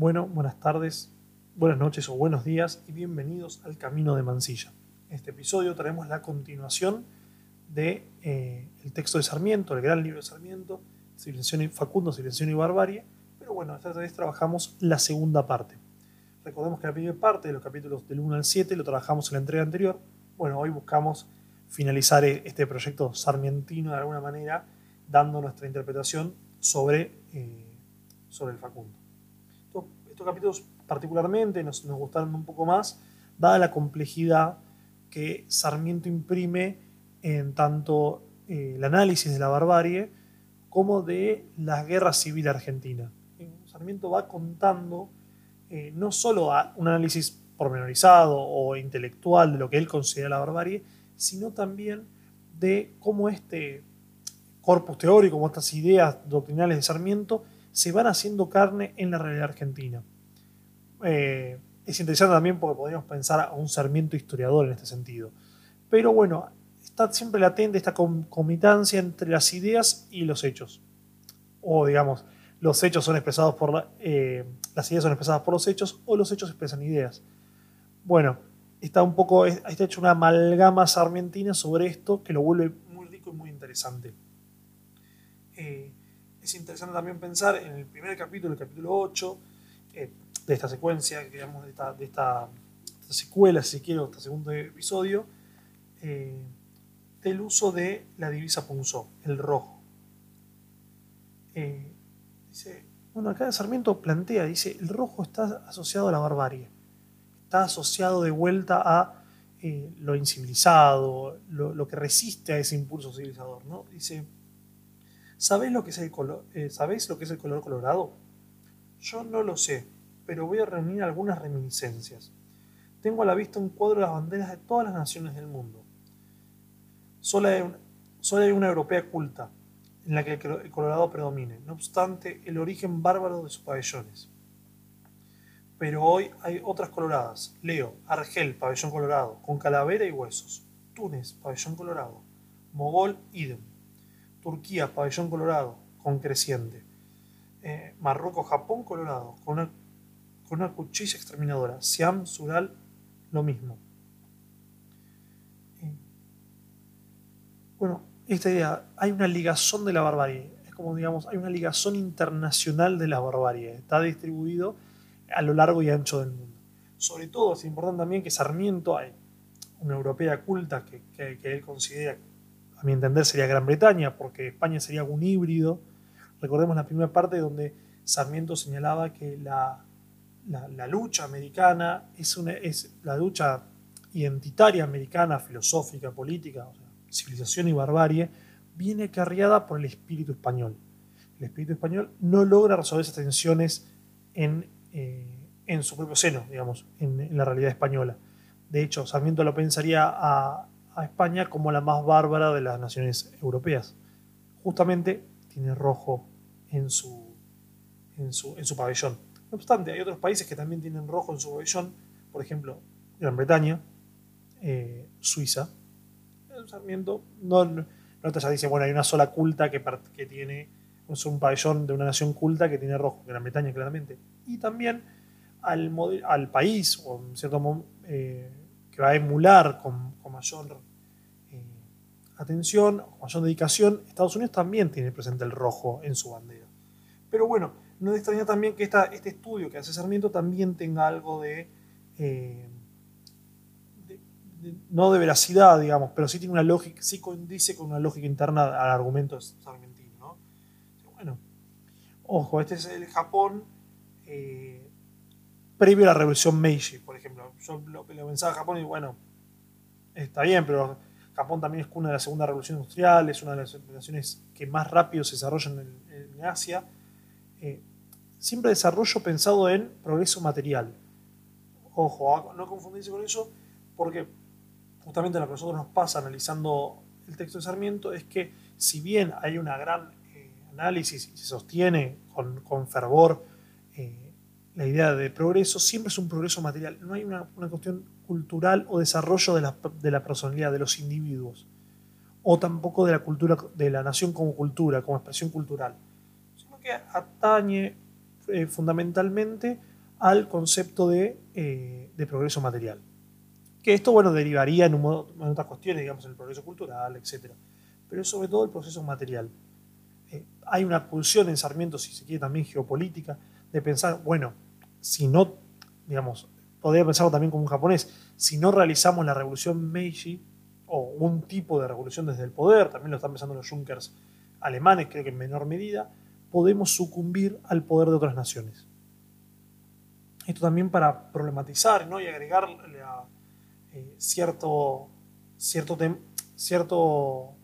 Bueno, buenas tardes, buenas noches o buenos días y bienvenidos al Camino de Mansilla. En este episodio traemos la continuación del de, eh, texto de Sarmiento, el gran libro de Sarmiento, Civilización y Facundo, Civilización y Barbarie, pero bueno, esta vez trabajamos la segunda parte. Recordemos que la primera parte de los capítulos del 1 al 7 lo trabajamos en la entrega anterior. Bueno, hoy buscamos finalizar e-, este proyecto sarmientino de alguna manera, dando nuestra interpretación sobre, eh, sobre el Facundo. Capítulos particularmente nos, nos, gustaron un poco más, dada la complejidad que Sarmiento imprime en tanto eh, el análisis de la barbarie como de la guerra civil argentina. Sarmiento va contando eh, no solo un análisis pormenorizado o intelectual de lo que él considera la barbarie, sino también de cómo este corpus teórico, como estas ideas doctrinales de Sarmiento, se van haciendo carne en la realidad argentina. Eh, es interesante también porque podríamos pensar a un Sarmiento historiador en este sentido. Pero bueno, está siempre latente esta comitancia entre las ideas y los hechos. O digamos, los hechos son expresados por eh, las ideas son expresadas por los hechos o los hechos expresan ideas. Bueno, está un poco, está hecho una amalgama sarmientina sobre esto que lo vuelve muy rico y muy interesante. Eh, es interesante también pensar en el primer capítulo, el capítulo 8, eh, de esta secuencia, digamos, de esta, secuela, si quiero, este segundo episodio, eh, del uso de la divisa Punzó, el rojo. dice, bueno, acá Sarmiento plantea, dice, el rojo está asociado a la barbarie está asociado de vuelta a eh, lo incivilizado, lo, que resiste a ese impulso civilizador. ¿no? Dice, ¿sabéis lo, que es el color, eh, ¿sabéis lo que es el color colorado? Yo no lo sé, pero voy a reunir algunas reminiscencias. Tengo a la vista un cuadro de las banderas de todas las naciones del mundo. Solo hay, hay una europea culta, en la que el colorado predomine, no obstante el origen bárbaro de sus pabellones pero hoy hay otras coloradas. Leo, Argel, pabellón colorado, con calavera y huesos. Túnez, pabellón colorado. Mogol, idem. Turquía, pabellón colorado, con creciente. Eh, Marruecos, Japón, colorado, con una, cuchilla exterminadora. Siam, Sural, lo mismo. Eh, bueno, esta idea, hay una ligazón de la barbarie. Es como, digamos, hay una ligazón internacional de la barbarie. Está distribuido a lo largo y ancho del mundo. Sobre todo es importante también que Sarmiento, hay una europea culta que, él considera, a mi entender, sería Gran Bretaña, porque España sería un híbrido. Recordemos la primera parte donde Sarmiento señalaba que la, lucha americana es, una, es la lucha identitaria americana, filosófica, política, civilización y barbarie, viene acarreada por el espíritu español. El espíritu español no logra resolver esas tensiones en eh, en su propio seno, digamos, en, la realidad española. De hecho, Sarmiento lo pensaría a, España como la más bárbara de las naciones europeas. Justamente tiene rojo en su, en su, en su pabellón. No obstante, hay otros países que también tienen rojo en su pabellón, por ejemplo, Gran Bretaña, eh, Suiza. Sarmiento no, no, ya dice, bueno, hay una sola culta que, que tiene es un pabellón de una nación culta que tiene rojo, Gran Bretaña claramente. Y también al, al país, o en cierto modo, eh, que va a emular con, mayor eh, atención, mayor dedicación, Estados Unidos también tiene presente el rojo en su bandera. Pero bueno, no extraña también que esta, este estudio que hace Sarmiento también tenga algo de, eh, no de veracidad, digamos, pero sí tiene una lógica, sí condice con una lógica interna al argumento de Sarmiento. Ojo, este es el Japón eh, previo a la revolución Meiji, por ejemplo. Yo lo, lo pensaba Japón y bueno, está bien, pero Japón también es cuna de la segunda revolución industrial, es una de las naciones que más rápido se desarrollan en, Asia. Eh, siempre desarrollo pensado en progreso material. Ojo, no confundirse con eso, porque justamente lo que a nosotros nos pasa analizando el texto de Sarmiento es que si bien hay una gran análisis y se sostiene con, fervor eh, la idea de progreso, siempre es un progreso material. No hay una, cuestión cultural o desarrollo de la, personalidad de los individuos, o tampoco de la cultura, de la nación como cultura, como expresión cultural, sino que atañe eh, fundamentalmente al concepto de, eh, de, progreso material. Que esto, bueno, derivaría en, un en, otras cuestiones, digamos, en el progreso cultural, etc. Pero sobre todo el proceso material. Eh, hay una pulsión en Sarmiento, si se quiere también geopolítica, de pensar, bueno, si no, digamos, podría pensarlo también como un japonés, si no realizamos la revolución Meiji, o un tipo de revolución desde el poder, también lo están pensando los Junkers alemanes, creo que en menor medida, podemos sucumbir al poder de otras naciones. Esto también para problematizar ¿no? y agregarle eh, cierto, cierto, cierto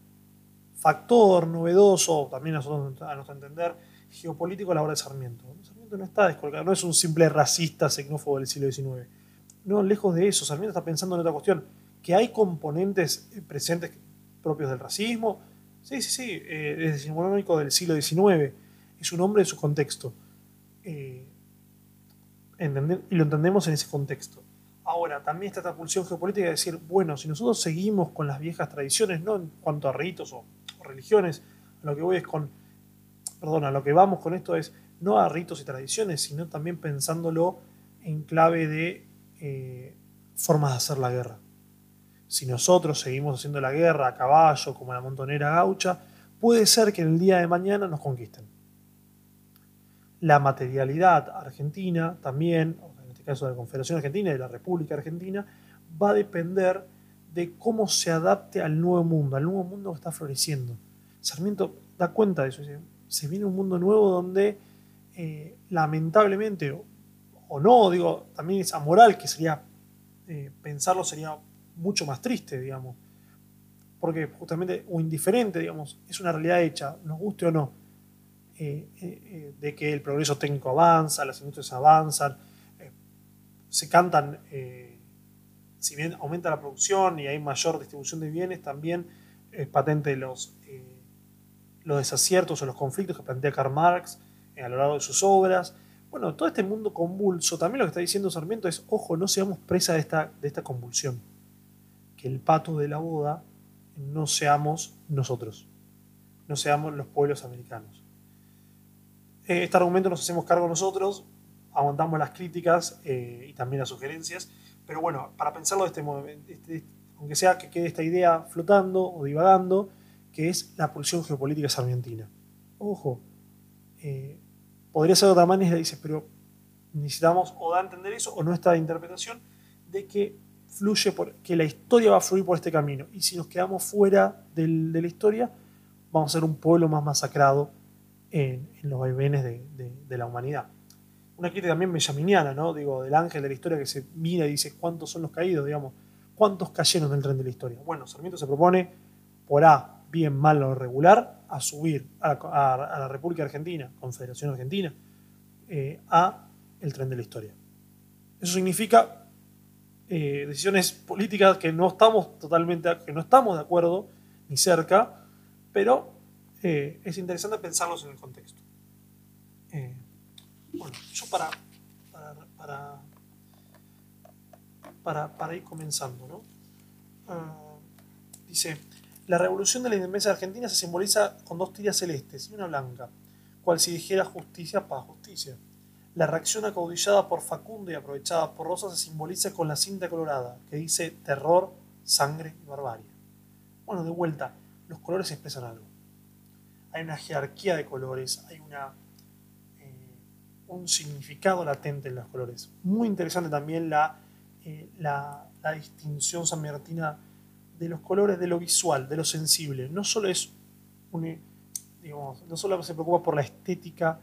factor novedoso, también a, a nuestro entender, geopolítico a la hora de Sarmiento. No está descolgado, no es un simple racista xenófobo del siglo XIX. No, lejos de eso, Sarmiento está pensando en otra cuestión, que hay componentes eh, presentes propios del racismo. Sí, sí, sí, eh, es decimonónico del siglo XIX, es un hombre de su contexto. Eh, y lo entendemos en ese contexto. Ahora, también está esta pulsión geopolítica de decir, bueno, si nosotros seguimos con las viejas tradiciones, no en cuanto a ritos o, religiones, lo que voy es con, perdón, a lo que vamos con esto es no a ritos y tradiciones, sino también pensándolo en clave de formas de hacer la guerra si nosotros seguimos haciendo la guerra a caballo como la montonera gaucha, puede ser que el día de mañana nos conquisten. La materialidad argentina también, en este caso de la Confederación Argentina y de la República Argentina, va a depender de cómo se adapte al nuevo mundo, al nuevo mundo que está floreciendo. Sarmiento da cuenta de eso. Se viene un mundo nuevo donde eh, lamentablemente, o, no, digo, también es amoral, que sería, eh, pensarlo sería mucho más triste, digamos. Porque justamente, o indiferente, digamos, es una realidad hecha, nos guste o no, eh, de que el progreso técnico avanza, las industrias avanzan, se cantan, si bien aumenta la producción y hay mayor distribución de bienes, también es patente los, los desaciertos o los conflictos que plantea Karl Marx a lo largo de sus obras. Bueno, todo este mundo convulso, también lo que está diciendo Sarmiento es, ojo, no seamos presa de esta, de esta convulsión que el pato de la boda no seamos nosotros, no seamos los pueblos americanos. Eh, este argumento nos hacemos cargo nosotros, aguantamos las críticas eh, y también las sugerencias, pero bueno, para pensarlo de este modo, este, aunque sea que quede esta idea flotando o divagando, que es la pulsión geopolítica sarmientina. Ojo, eh, podría ser otra manera, dices, pero necesitamos o da a entender eso o nuestra interpretación de que fluye por, que la historia va a fluir por este camino. Y si nos quedamos fuera de la historia, vamos a ser un pueblo más masacrado en, los vaivenes de, la humanidad. Una crítica también benjaminiana, ¿no? Digo, del ángel de la historia que se mira y dice cuántos son los caídos, digamos, cuántos cayeron del tren de la historia. Bueno, Sarmiento se propone, por A, bien, mal o regular, a subir a la, República Argentina, Confederación Argentina, eh, a el tren de la historia. Eso significa eh, decisiones políticas que no estamos totalmente, que no estamos de acuerdo ni cerca, pero eh, es interesante pensarlos en el contexto. Eh, bueno, yo para, para, para, ir comenzando, ¿no? Ah, dice, la revolución de la independencia de Argentina se simboliza con dos tiras celestes y una blanca, cual si dijera justicia, para justicia. La reacción acaudillada por Facundo y aprovechada por Rosa se simboliza con la cinta colorada, que dice terror, sangre y barbarie. Bueno, de vuelta, los colores expresan algo. Hay una jerarquía de colores, hay una, eh, un significado latente en los colores. Muy interesante también la, eh, la, la distinción sanmartina de los colores, de lo visual, de lo sensible. No solo es un, digamos, no solo se preocupa por la estética,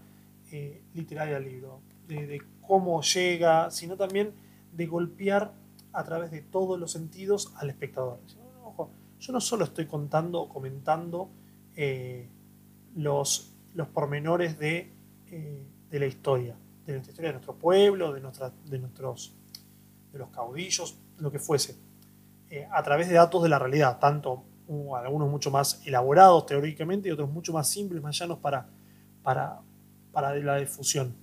eh, literaria del libro, de, cómo llega, sino también de golpear a través de todos los sentidos al espectador. yo no solo estoy contando o comentando eh, los, los pormenores de, eh, de, la historia, de nuestra historia de nuestro pueblo, de, nuestra, de, nuestros, de los caudillos, lo que fuese, a través de datos de la realidad, tanto algunos mucho más elaborados teóricamente y otros mucho más simples, más llanos para, para, para la difusión.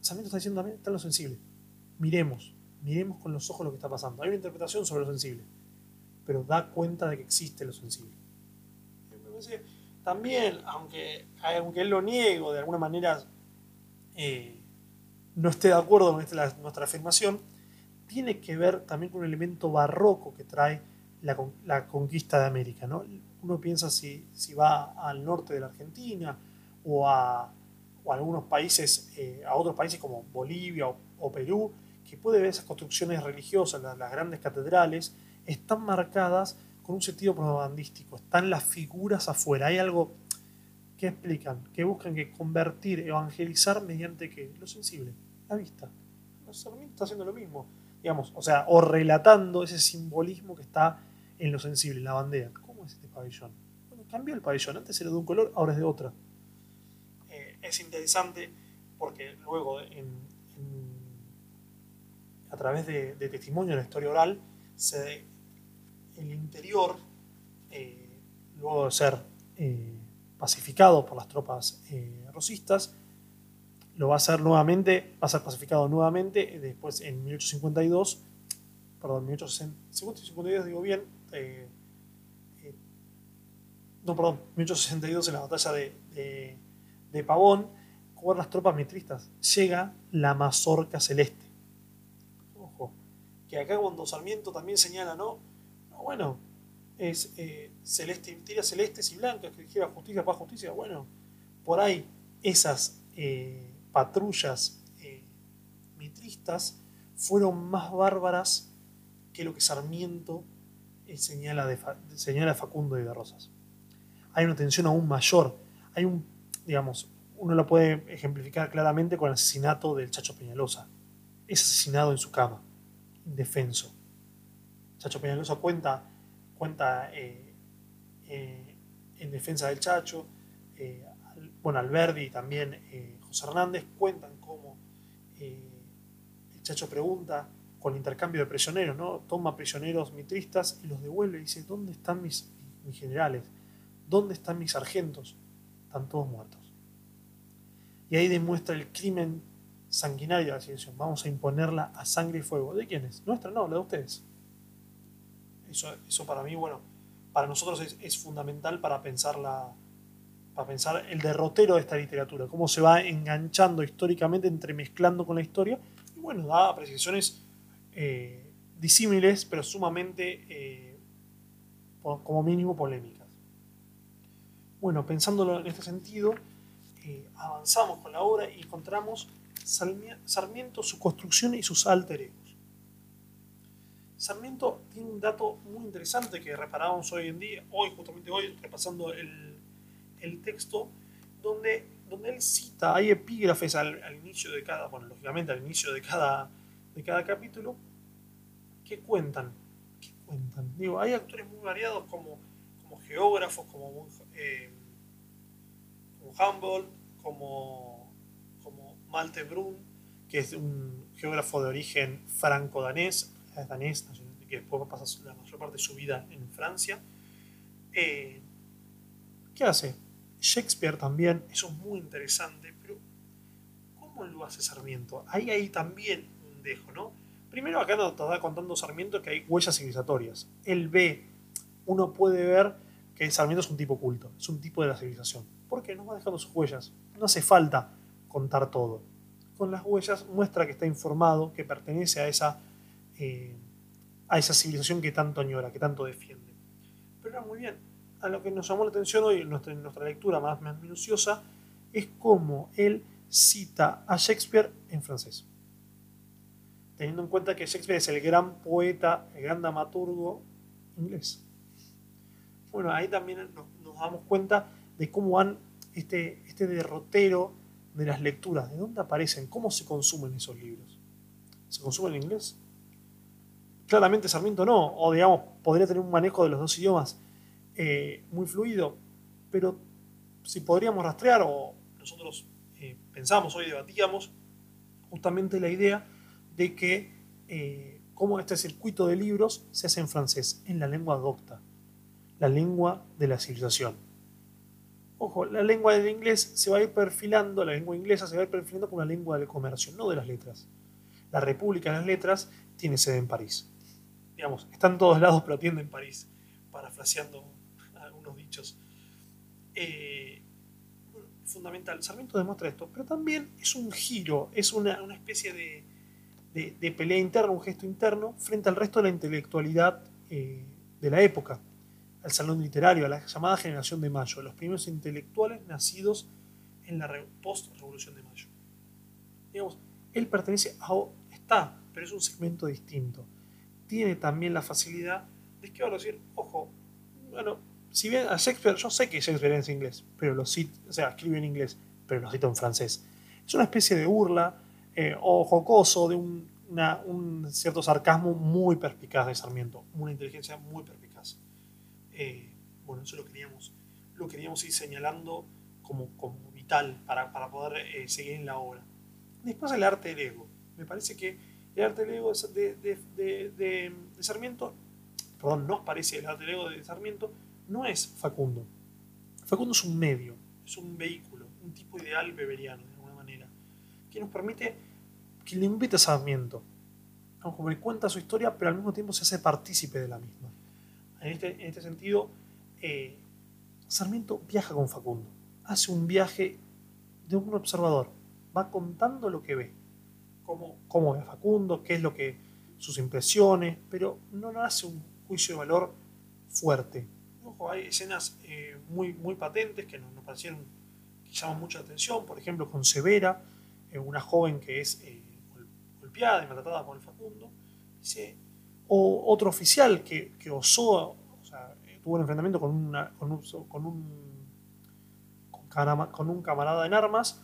Sarmiento está diciendo también, está lo sensible. Miremos, miremos con los ojos lo que está pasando. Hay una interpretación sobre lo sensible, pero da cuenta de que existe lo sensible. También, aunque, aunque él lo niegue, de alguna manera eh, no esté de acuerdo con nuestra afirmación, tiene que ver también con un elemento barroco que trae la, conquista de América. ¿no? Uno piensa si, si va al norte de la Argentina o a, algunos países, eh, a otros países como Bolivia o, Perú, que puede ver esas construcciones religiosas, las, grandes catedrales, están marcadas con un sentido propagandístico, están las figuras afuera, hay algo que explican, que buscan que convertir, evangelizar mediante que lo sensible, la vista. Sarmiento está haciendo lo mismo, digamos, o sea, o relatando ese simbolismo que está en lo sensible, en la bandera. ¿Cómo es este pabellón? Bueno, cambió el pabellón, antes era de un color, ahora es de otra. Eh, es interesante porque luego a través de, testimonio en la historia oral, el interior, eh, luego de ser eh, pacificado por las tropas rosistas, lo va a hacer nuevamente, va a ser pacificado nuevamente después en 1852, perdón, 1852 digo bien, eh, eh, no, perdón, 1862 en la batalla de, de, Pavón, con las tropas mitristas. Llega la mazorca celeste. Ojo, que acá cuando Sarmiento también señala, ¿no? No, bueno, es eh, celeste, tira celestes y blancas, que dijera justicia, para justicia. Bueno, por ahí esas patrullas mitristas fueron más bárbaras que lo que Sarmiento señala, de, señala Facundo y de Rosas. Hay una tensión aún mayor. Hay un, digamos, uno lo puede ejemplificar claramente con el asesinato del Chacho Peñalosa. Es asesinado en su cama, indefenso. Chacho Peñalosa cuenta, cuenta eh, eh, en defensa del Chacho. Eh, bueno, Alberdi también José Hernández cuentan cómo el Chacho pregunta con intercambio de prisioneros, ¿no? Toma prisioneros mitristas y los devuelve y dice, ¿dónde están mis, mis generales? ¿Dónde están mis sargentos? Están todos muertos. Y ahí demuestra el crimen sanguinario de la civilización. Vamos a imponerla a sangre y fuego. ¿De quiénes? Nuestra, no, la de ustedes. Eso, eso para mí, bueno, para nosotros es, es fundamental para pensar, la, para pensar el derrotero de esta literatura, cómo se va enganchando históricamente, entremezclando con la historia, y bueno, da apreciaciones eh, disímiles, pero sumamente, eh, como mínimo, polémicas. Bueno, pensándolo en este sentido, eh, avanzamos con la obra y encontramos Sarmiento, su construcción y sus alter egos. Sarmiento tiene un dato muy interesante que reparábamos hoy en día, hoy, justamente hoy, repasando el, texto, donde, donde él cita, hay epígrafes al, al, inicio de cada, bueno, lógicamente al inicio de cada, de cada capítulo, ¿qué cuentan? ¿Qué cuentan? Digo, hay actores muy variados como, como geógrafos, como, eh, como Humboldt, como, como Malte Brun, que es un geógrafo de origen franco-danés, es danés, que después pasa la mayor parte de su vida en Francia. Eh, ¿Qué hace? Shakespeare también, eso es muy interesante, pero ¿cómo lo hace Sarmiento? Ahí hay también un dejo, ¿no? Primero acá nos está contando Sarmiento que hay huellas civilizatorias. Él ve, uno puede ver que Sarmiento es un tipo culto, es un tipo de la civilización. Porque nos va dejando sus huellas. No hace falta contar todo. Con las huellas muestra que está informado, que pertenece a esa, eh, a esa civilización que tanto añora, que tanto defiende. Pero muy bien, a lo que nos llamó la atención hoy en nuestra, nuestra lectura más, más minuciosa es cómo él cita a Shakespeare en francés teniendo en cuenta que Shakespeare es el gran poeta, el gran dramaturgo inglés. Bueno, ahí también nos, damos cuenta de cómo van este, este derrotero de las lecturas, de dónde aparecen, cómo se consumen esos libros. ¿Se consumen en inglés? Claramente Sarmiento no, o digamos, podría tener un manejo de los dos idiomas eh, muy fluido, pero si podríamos rastrear, o nosotros eh, pensamos hoy, debatíamos, justamente la idea de que eh, cómo este circuito de libros se hace en francés, en la lengua docta, la lengua de la civilización. Ojo, la lengua del inglés se va a ir perfilando, la lengua inglesa se va a ir perfilando como la lengua del comercio, no de las letras. La República de las Letras tiene sede en París. Digamos, está en todos lados, pero en París, parafraseando dichos. Eh, fundamental. Sarmiento demuestra esto, pero también es un giro, es una, especie de, de, pelea interna, un gesto interno frente al resto de la intelectualidad eh, de la época, al salón literario, a la llamada generación de Mayo, los primeros intelectuales nacidos en la post-revolución de Mayo. Digamos, él pertenece a, está, pero es un segmento distinto. Tiene también la facilidad de a decir, ojo, bueno, si bien a Shakespeare, yo sé que Shakespeare es inglés, pero lo o sea, escribe en inglés, pero lo cito en francés. Es una especie de burla eh, o jocoso de un, cierto sarcasmo muy perspicaz de Sarmiento, una inteligencia muy perspicaz. Eh, bueno, eso lo queríamos, lo queríamos ir señalando como, como vital para, para poder eh, seguir en la obra. Después el arte del ego. Me parece que el arte del ego de, de, de, de Sarmiento, perdón, nos parece el arte del ego de Sarmiento, no es Facundo. Facundo es un medio, es un vehículo, un tipo ideal beberiano, de alguna manera, que nos permite, que le invite a Sarmiento. Como le cuenta su historia, pero al mismo tiempo se hace partícipe de la misma. En este, en este sentido, eh, Sarmiento viaja con Facundo, hace un viaje de un observador, va contando lo que ve, cómo, cómo ve a Facundo, qué es lo que sus impresiones, pero no hace un juicio de valor fuerte, hay escenas eh, muy, muy patentes que nos, parecieron que llaman mucha atención, por ejemplo con Severa, eh, una joven que es eh, golpeada y maltratada por el Facundo, o otro oficial que, osó, o sea, tuvo un enfrentamiento con, una, con, un, con, un, con, un camarada en armas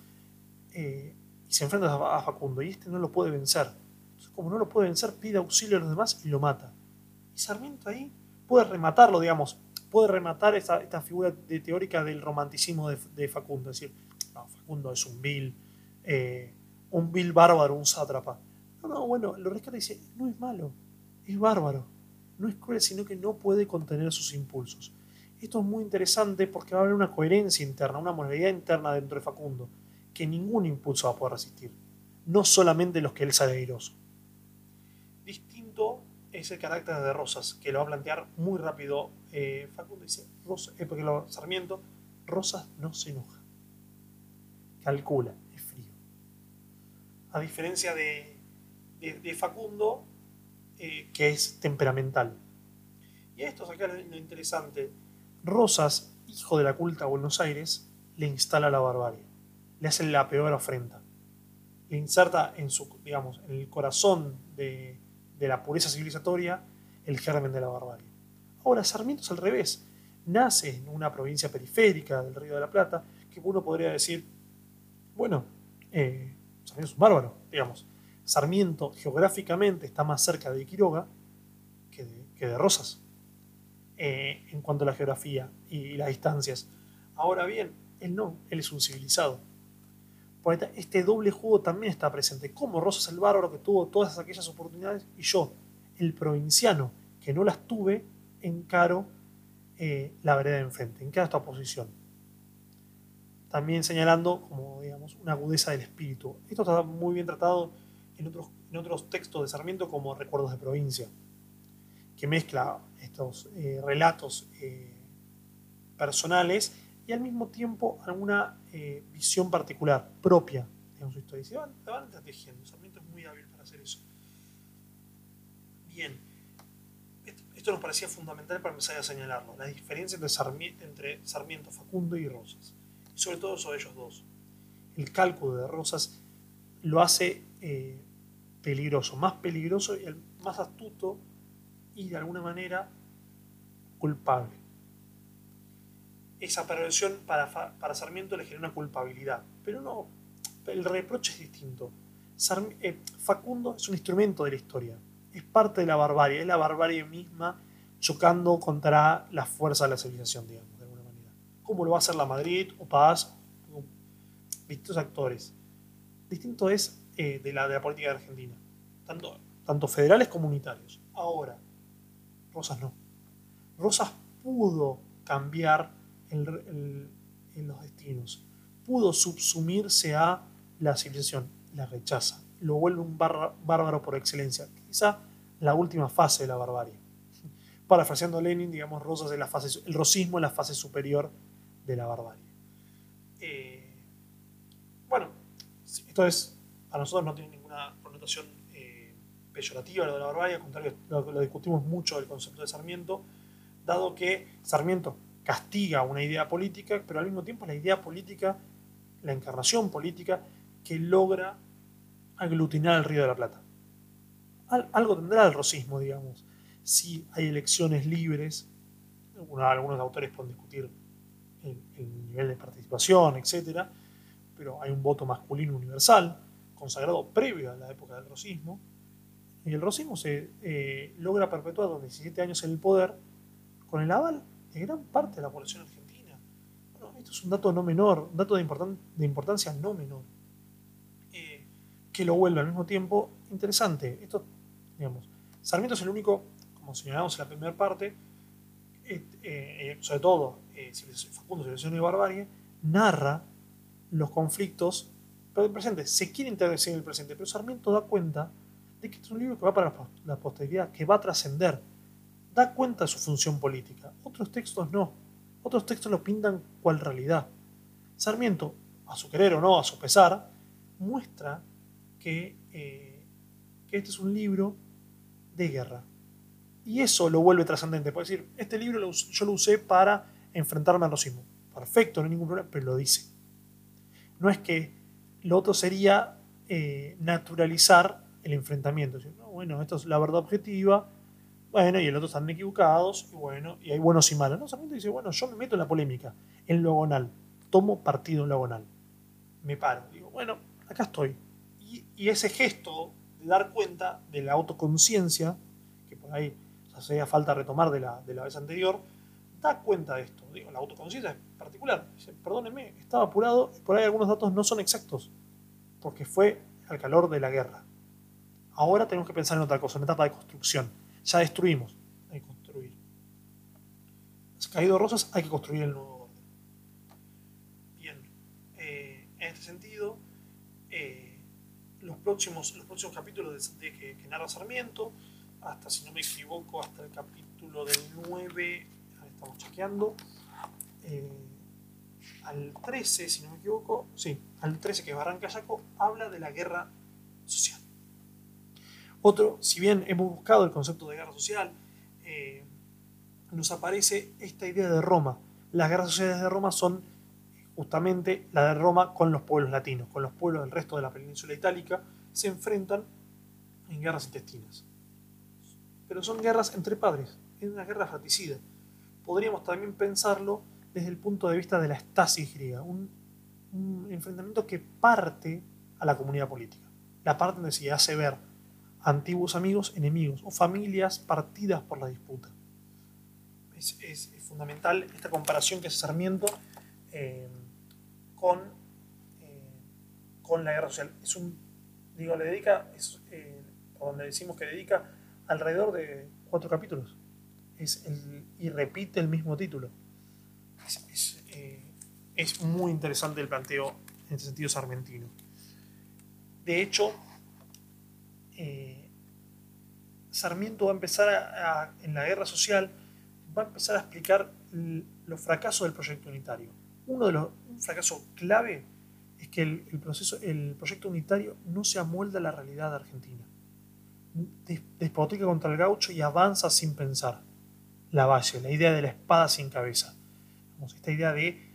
y se enfrenta a Facundo y este no lo puede vencer. Como no lo puede vencer, pide auxilio a los demás y lo mata. Y Sarmiento ahí puede rematarlo, digamos, puede rematar esta, figura teórica del romanticismo de, Facundo. Es decir, Facundo es un vil, eh, un vil bárbaro, un sátrapa. No, no, bueno, lo rescata dice, no es malo, es bárbaro. No es cruel, sino que no puede contener sus impulsos. Esto es muy interesante porque va a haber una coherencia interna, una moralidad interna dentro de Facundo, que ningún impulso va a poder resistir. No solamente los que él sabe airoso. Es el carácter de Rosas, que lo va a plantear muy rápido eh, Facundo. Dice, eh, porque lo, Sarmiento, Rosas no se enoja. Calcula, es frío. A diferencia de, de, Facundo, eh, que es temperamental. Y esto es acá lo interesante. Rosas, hijo de la culta Buenos Aires, le instala la barbarie. Le hace la peor ofrenda. Le inserta en su, digamos, en el corazón de, de la pureza civilizatoria el germen de la barbarie. Ahora, Sarmiento es al revés. Nace en una provincia periférica del Río de la Plata, que uno podría decir, bueno, eh, Sarmiento es un bárbaro, digamos. Sarmiento geográficamente está más cerca de Quiroga que de, Rosas, eh, en cuanto a la geografía y las distancias. Ahora bien, él no, él es un civilizado. Este doble juego también está presente. Como Rosas el bárbaro que tuvo todas aquellas oportunidades y yo, el provinciano, que no las tuve, encaro eh, la vereda de enfrente, encaro esta oposición. También señalando como digamos una agudeza del espíritu. Esto está muy bien tratado en otros, en otros textos de Sarmiento como Recuerdos de provincia, que mezcla estos eh, relatos eh, personales y al mismo tiempo alguna eh, visión particular, propia de su historia. Y van, van tejiendo. Sarmiento es muy hábil para hacer eso. Bien, esto, nos parecía fundamental para empezar a señalarlo, la diferencia entre Sarmiento, entre Sarmiento, Facundo y Rosas. Y sobre todo sobre ellos dos. El cálculo de Rosas lo hace eh, peligroso, más peligroso y el más astuto y de alguna manera culpable esa perversión para, para Sarmiento le genera una culpabilidad. Pero no, el reproche es distinto. Eh, Facundo es un instrumento de la historia, es parte de la barbarie, es la barbarie misma chocando contra la fuerza de la civilización, digamos, de alguna manera. Como lo va a hacer la Madrid o Paz, distintos actores. Distinto es eh, de, la, de política de Argentina, tanto, tanto federales como unitarios. Ahora, Rosas no. Rosas pudo cambiar en, los destinos. Pudo subsumirse a la civilización, la rechaza, lo vuelve un bárbaro por excelencia, quizá la última fase de la barbarie. Parafraseando a Lenin, digamos, Rosas es la fase, el rosismo es la fase superior de la barbarie. Eh, esto es, para nosotros no tiene ninguna connotación eh, peyorativa lo de la barbarie, al contrario, lo, lo discutimos mucho el concepto de Sarmiento, dado que Sarmiento castiga una idea política, pero al mismo tiempo la idea política, la encarnación política que logra aglutinar al Río de la Plata. algo tendrá el rosismo, digamos. Si hay elecciones libres, algunos autores pueden discutir el, nivel de participación, etc., pero hay un voto masculino universal, consagrado previo a la época del rosismo, y el rosismo se eh, logra perpetuar los 17 años en el poder con el aval de gran parte de la población argentina. Esto es un dato no menor, un dato de, de importancia no menor, eh, que lo vuelve al mismo tiempo interesante. Esto, digamos, Sarmiento es el único, como señalamos en la primera parte, eh, eh, sobre todo Facundo, Civilización y Barbarie, narra los conflictos pero el presente. Se quiere interesar en el presente, pero Sarmiento da cuenta de que es un libro que va para la posteridad, que va a trascender da cuenta de su función política. Otros textos no. Otros textos lo pintan cual realidad. Sarmiento, a su querer o no, a su pesar, muestra que, eh, que este es un libro de guerra. Y eso lo vuelve trascendente. Puede decir, este libro yo lo usé para enfrentarme al racismo. Perfecto, no hay ningún problema, pero lo dice. No es que lo otro sería eh, naturalizar el enfrentamiento. bueno, esto es la verdad objetiva, bueno, y el otro están equivocados, y bueno, y hay buenos y malos. No, Sarmiento dice, bueno, yo me meto en la polémica, en logonal, tomo partido en logonal. Me paro, digo, bueno, acá estoy. Y, ese gesto de dar cuenta de la autoconciencia, que por ahí hacía falta retomar de la, de la vez anterior, da cuenta de esto. Digo, la autoconciencia es particular. Dice, perdónenme, estaba apurado y por ahí algunos datos no son exactos, porque fue al calor de la guerra. Ahora tenemos que pensar en otra cosa, en etapa de construcción ya destruimos, hay que construir. Has caído rosas, hay que construir el nuevo orden. Bien, eh, en este sentido, eh, los, próximos, los próximos capítulos de, que, narra Sarmiento, hasta, si no me equivoco, hasta el capítulo del 9, ahí estamos chequeando, eh, al 13, si no me equivoco, sí, al 13 que es Barranca Yaco, habla de la guerra social. Otro, si bien hemos buscado el concepto de guerra social, eh, nos aparece esta idea de Roma. Las guerras sociales de Roma son justamente la de Roma con los pueblos latinos, con los pueblos del resto de la península itálica, se enfrentan en guerras intestinas. Pero son guerras entre padres, es una guerra fratricida. Podríamos también pensarlo desde el punto de vista de la estasis griega, un, un enfrentamiento que parte a la comunidad política, la parte donde se hace ver antiguos amigos, enemigos o familias partidas por la disputa. Es, fundamental esta comparación que hace Sarmiento eh, con, eh, con la guerra social. Es un, digo, le dedica, es, eh, donde decimos que dedica alrededor de cuatro capítulos. Es y repite el mismo título. Es, es muy interesante el planteo en este sentido sarmentino. De hecho, eh, Sarmiento va a empezar a, en la guerra social, va a empezar a explicar los fracasos del proyecto unitario. Uno de los un fracaso clave es que el, proceso, el proyecto unitario no se amolda a la realidad Argentina. Despotica contra el gaucho y avanza sin pensar. La valle, la idea de la espada sin cabeza. esta idea de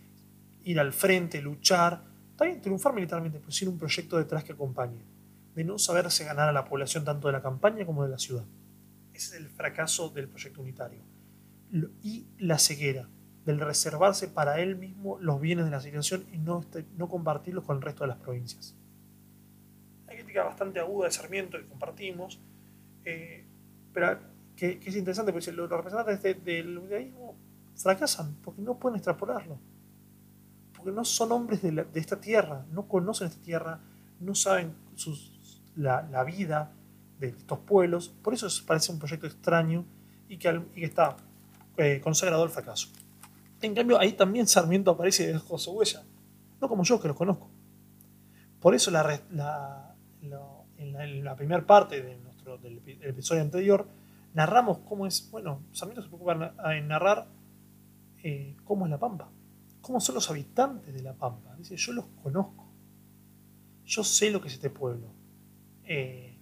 ir al frente, luchar, también triunfar militarmente, pero sin un proyecto detrás que acompañe de no saberse ganar a la población tanto de la campaña como de la ciudad. Ese es el fracaso del proyecto unitario. Y la ceguera, del reservarse para él mismo los bienes de la civilización y no, este, no compartirlos con el resto de las provincias. Una crítica bastante aguda de Sarmiento que compartimos, eh, pero que, es interesante porque los representantes del unitarismo fracasan porque no pueden extrapolarlo. Porque no son hombres de, de esta tierra, no conocen esta tierra, no saben sus, la, vida de estos pueblos. Por eso parece un proyecto extraño y que, está eh, consagrado al fracaso. En cambio, ahí también Sarmiento aparece de dejó su huella. No como yo, que los conozco. Por eso la, en, la, primera parte de nuestro, del, episodio anterior narramos cómo es, bueno, Sarmiento se preocupa en narrar eh, cómo es la Pampa, cómo son los habitantes de la Pampa. Dice, yo los conozco. yo sé lo que es este pueblo eh,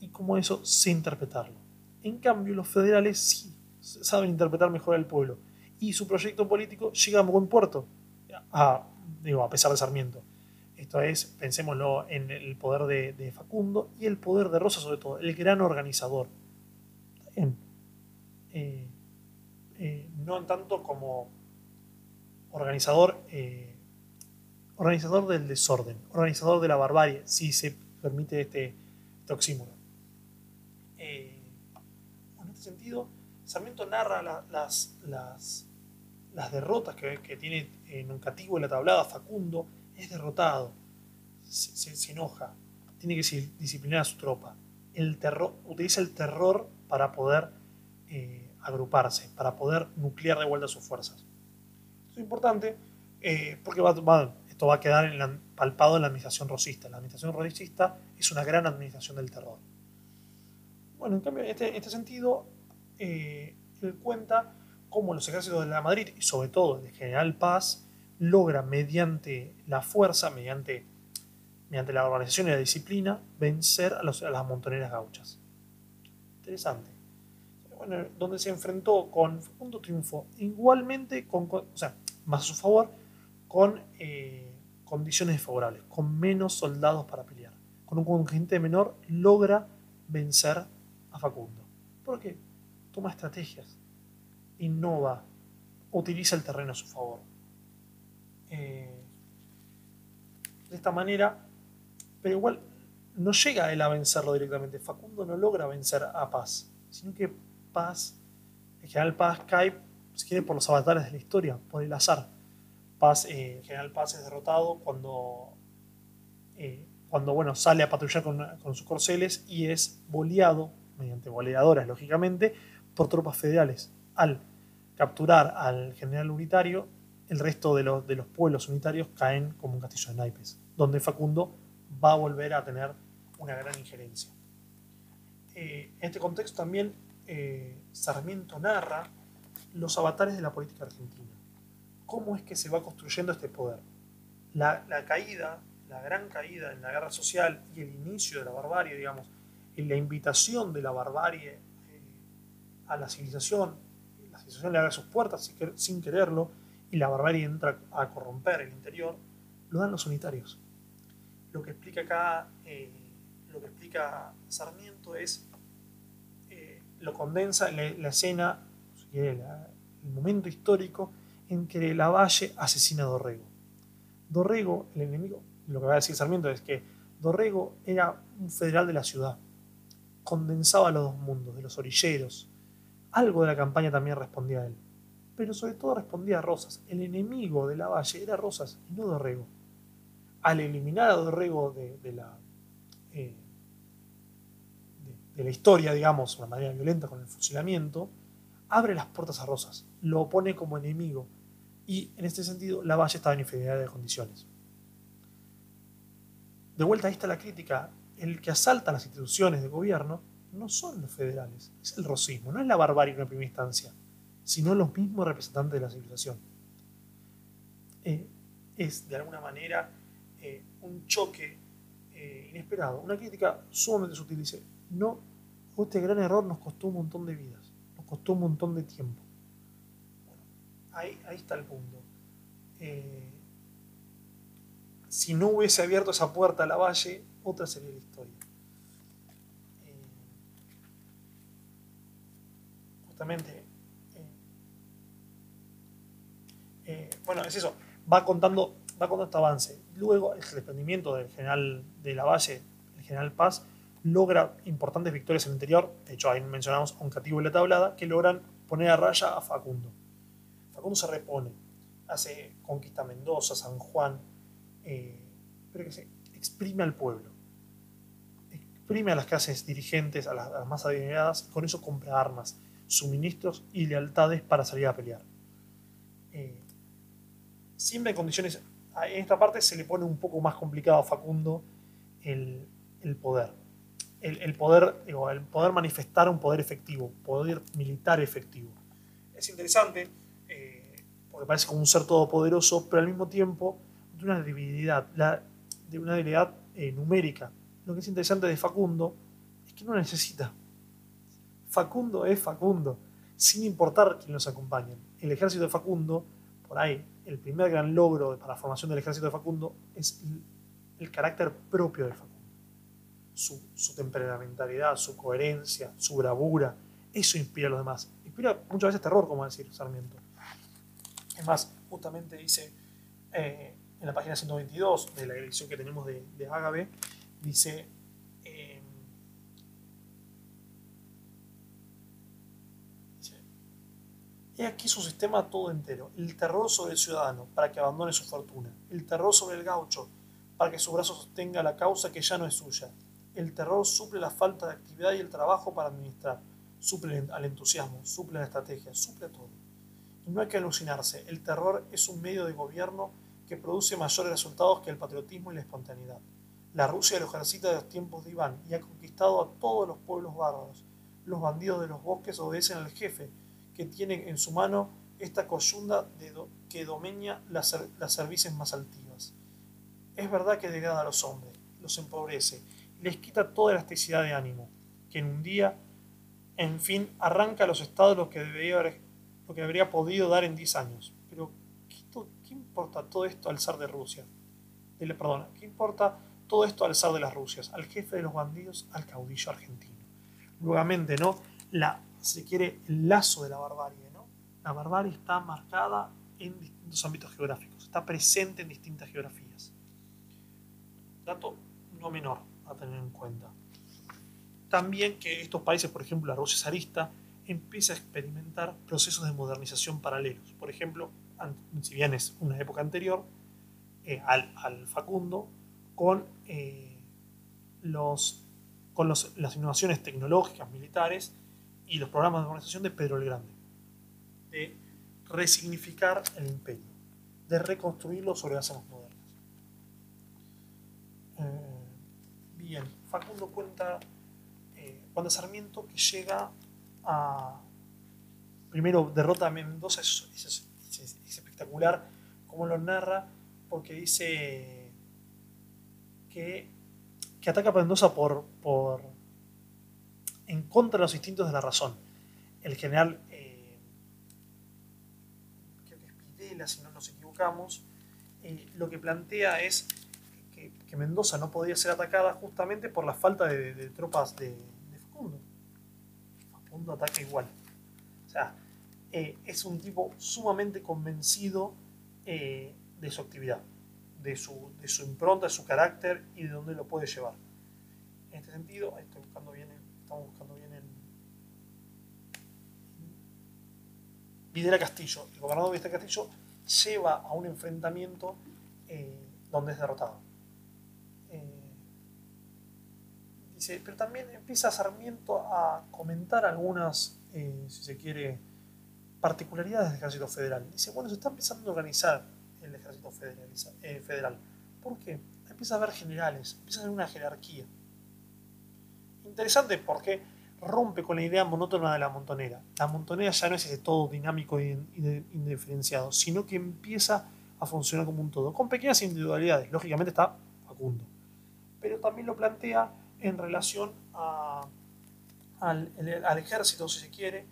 y cómo eso sé interpretarlo. En cambio, los federales sí saben interpretar mejor al pueblo y su proyecto político llega a buen puerto, a, digo, a pesar de Sarmiento. Esto es, pensémoslo en el poder de, Facundo y el poder de Rosa sobre todo, el gran organizador. Eh, eh, no tanto como organizador, organizador del desorden, organizador de la barbarie, si se permite este, este en este sentido, Sarmiento narra las, las, las, derrotas que, que tiene en un cativo en la tablada Facundo, es derrotado, se, enoja, tiene que disciplinar a su tropa. El terror, utiliza el terror para poder eh, agruparse, para poder nuclear de vuelta sus fuerzas. Es importante eh, porque esto va a quedar en palpado en la administración rosista. La administración rosista es una gran administración del terror. Bueno, en cambio, en este, este sentido, eh, él cuenta cómo los ejércitos de la Madrid, y sobre todo el general Paz, logra mediante la fuerza, mediante, mediante la organización y la disciplina, vencer a, las montoneras gauchas. Interesante. Bueno, donde se enfrentó con punto triunfo, igualmente, con, o sea, más a su favor, con eh, condiciones desfavorables, con menos soldados para pelear. Con un contingente menor logra vencer a Facundo. ¿Por qué? Toma estrategias, innova, utiliza el terreno a su favor. Eh, de esta manera, pero igual no llega él a vencerlo directamente. Facundo no logra vencer a Paz, sino que Paz, el general Paz cae, si quiere, por los avatares de la historia, por el azar. Paz, eh, general Paz es derrotado cuando, eh, cuando bueno, sale a patrullar con, con, sus corceles y es boleado, mediante boleadoras, lógicamente, por tropas federales. Al capturar al general unitario, el resto de los, de los pueblos unitarios caen como un castillo de naipes, donde Facundo va a volver a tener una gran injerencia. Eh, en este contexto también Sarmiento narra los avatares de la política argentina. ¿Cómo es que se va construyendo este poder? La, caída, la gran caída en la guerra social y el inicio de la barbarie, digamos, en la invitación de la barbarie eh, a la civilización, la civilización le abre sus puertas sin quererlo, y la barbarie entra a corromper el interior, lo dan los unitarios. Lo que explica acá, eh, lo que explica Sarmiento es, eh, lo condensa la, la escena, el momento histórico en que Lavalle asesina a Dorrego. Dorrego, el enemigo, lo que va a decir Sarmiento es que Dorrego era un federal de la ciudad, condensaba los dos mundos, de los orilleros. Algo de la campaña también respondía a él pero sobre todo respondía a Rosas. El enemigo de la Valle era Rosas y no Dorrego. Al eliminar a Dorrego de, la, eh, de, la historia, digamos, de una manera violenta con el fusilamiento, abre las puertas a Rosas, lo pone como enemigo y en este sentido la Valle estaba en inferioridad de condiciones. De vuelta ahí está la crítica, el que asalta las instituciones de gobierno no son los federales, es el rosismo, no es la barbarie en primera instancia sino los mismos representantes de la civilización. Eh, es de alguna manera eh, un choque eh, inesperado, una crítica sumamente sutil. Dice, no, este gran error nos costó un montón de vidas, nos costó un montón de tiempo. Ahí, está el punto. si no hubiese abierto esa puerta a la valle, otra sería la historia. justamente Eh, bueno, es eso, va contando, va contando este avance. Luego el desprendimiento del general de la Valle, el general Paz, logra importantes victorias en el interior. De hecho, ahí mencionamos a un cativo en la tablada que logran poner a raya a Facundo. Facundo se repone, hace conquista Mendoza, San Juan, eh, pero que se exprime al pueblo, exprime a las clases dirigentes, a las, más adineradas, con eso compra armas, suministros y lealtades para salir a pelear. Eh, siempre en condiciones, en esta parte se le pone un poco más complicado a Facundo el, poder. El, poder, el poder manifestar un poder efectivo, poder militar efectivo. Es interesante, porque parece como un ser todopoderoso, pero al mismo tiempo de una debilidad, de una debilidad eh, numérica. Lo que es interesante de Facundo es que no necesita. Facundo es Facundo, sin importar quién los acompañe. El ejército de Facundo, por ahí, el primer gran logro para la formación del ejército de Facundo es el, carácter propio de Facundo. Su, su, temperamentalidad, su coherencia, su bravura, eso inspira a los demás. Inspira muchas veces terror, como decir Sarmiento. Es más, justamente dice eh, en la página 122 de la edición que tenemos de, de Ágave, dice, eh, He aquí su sistema todo entero, el terror sobre el ciudadano para que abandone su fortuna, el terror sobre el gaucho para que su brazo sostenga la causa que ya no es suya, el terror suple la falta de actividad y el trabajo para administrar, suple al entusiasmo, suple la estrategia, suple todo. No hay que alucinarse, el terror es un medio de gobierno que produce mayores resultados que el patriotismo y la espontaneidad. La Rusia lo ejercita de los tiempos de Iván y ha conquistado a todos los pueblos bárbaros. Los bandidos de los bosques obedecen al jefe, que tiene en su mano esta coyunda que domeña las, las cervices más altivas. Es verdad que degrada a los hombres, los empobrece, les quita toda elasticidad de ánimo, que en un día, en fin, arranca a los estados lo que debería, lo que habría podido dar en 10 años. Pero, ¿qué, importa todo esto al zar de Rusia? De, perdón, ¿qué importa todo esto al zar de las Rusias, al jefe de los bandidos, al caudillo argentino. Nuevamente, ¿no? Se quiere, el lazo de la barbarie, ¿no? La barbarie está marcada en distintos ámbitos geográficos, está presente en distintas geografías. Dato no menor a tener en cuenta. También que estos países, por ejemplo, la Rusia zarista, empieza a experimentar procesos de modernización paralelos. Por ejemplo, si bien es una época anterior eh, al, al Facundo, con, eh, los, con las innovaciones tecnológicas, militares y los programas de organización de Pedro el Grande, de resignificar el imperio, de reconstruirlo sobre bases modernas. Eh, bien, Facundo cuenta cuando Sarmiento que llega Primero derrota a Mendoza, es, es espectacular como lo narra, porque dice que, ataca a Mendoza por, por, en contra de los instintos de la razón. El general, eh, creo que es Pidela, si no nos equivocamos, eh, lo que plantea es que, Mendoza no podía ser atacada justamente por la falta de, tropas de, Facundo. Facundo ataca igual. O sea, eh, es un tipo sumamente convencido de su actividad de su, de su impronta, de su carácter y de dónde lo puede llevar. En este sentido, estoy buscando bien estamos buscando bien el. Videla Castillo, el gobernador de Videla Castillo, lleva a un enfrentamiento eh, donde es derrotado. Eh, dice, pero también empieza Sarmiento a comentar algunas, eh, si se quiere, particularidades del ejército federal. Dice, bueno, se está empezando a organizar el ejército eh, federal. ¿Por qué? Empieza a haber generales, empieza a haber una jerarquía. Interesante porque rompe con la idea monótona de la montonera. La montonera ya no es ese todo dinámico e indiferenciado, sino que empieza a funcionar como un todo, con pequeñas individualidades. Lógicamente está Facundo. Pero también lo plantea en relación al, ejército, si se quiere,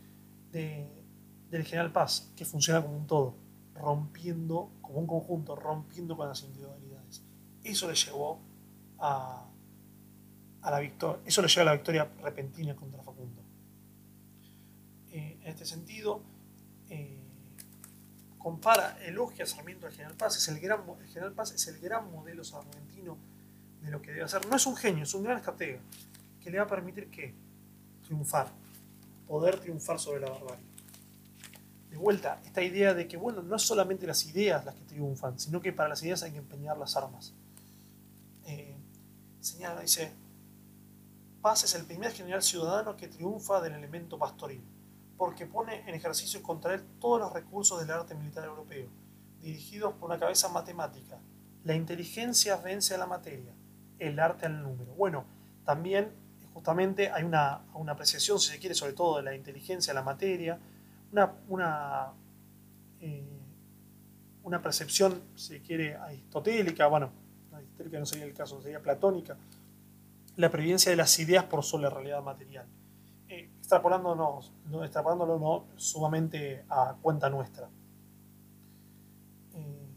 del general Paz, que funciona como un todo rompiendo, como un conjunto, rompiendo con las individualidades. Eso le llevó a, a la victoria, eso le llevó a la victoria repentina contra Facundo. Eh, en este sentido, eh, compara, elogia a Sarmiento al General Paz, es el, gran, el General Paz es el gran modelo argentino de lo que debe hacer. No es un genio, es un gran estratega que le va a permitir que triunfar, poder triunfar sobre la barbarie de vuelta, esta idea de que, bueno, no es solamente las ideas las que triunfan, sino que para las ideas hay que empeñar las armas. Eh, señala, dice, Paz es el primer general ciudadano que triunfa del elemento pastoril, porque pone en ejercicio contra él todos los recursos del arte militar europeo, dirigidos por una cabeza matemática. La inteligencia vence a la materia, el arte al número. Bueno, también justamente hay una, una apreciación, si se quiere, sobre todo de la inteligencia la materia, una, una, eh, una percepción, si quiere, aristotélica, bueno, aristotélica no sería el caso, sería platónica, la previdencia de las ideas por sobre la realidad material. Eh, extrapolándonos, no, extrapolándolo no, sumamente a cuenta nuestra. Eh,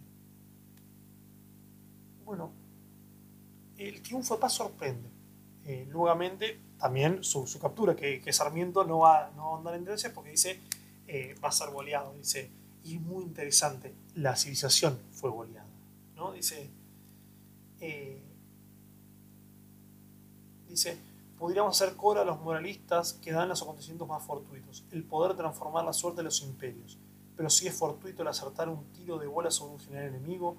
bueno, el triunfo de paz sorprende. Eh, nuevamente, también su, captura, que, Sarmiento no va, no a andar en tendencia porque dice eh, va a ser boleado. Dice, y muy interesante, la civilización fue boleada. ¿no? Dice, eh, dice, podríamos hacer coro a los moralistas que dan los acontecimientos más fortuitos, el poder transformar la suerte de los imperios. Pero si es fortuito el acertar un tiro de bola sobre un general enemigo,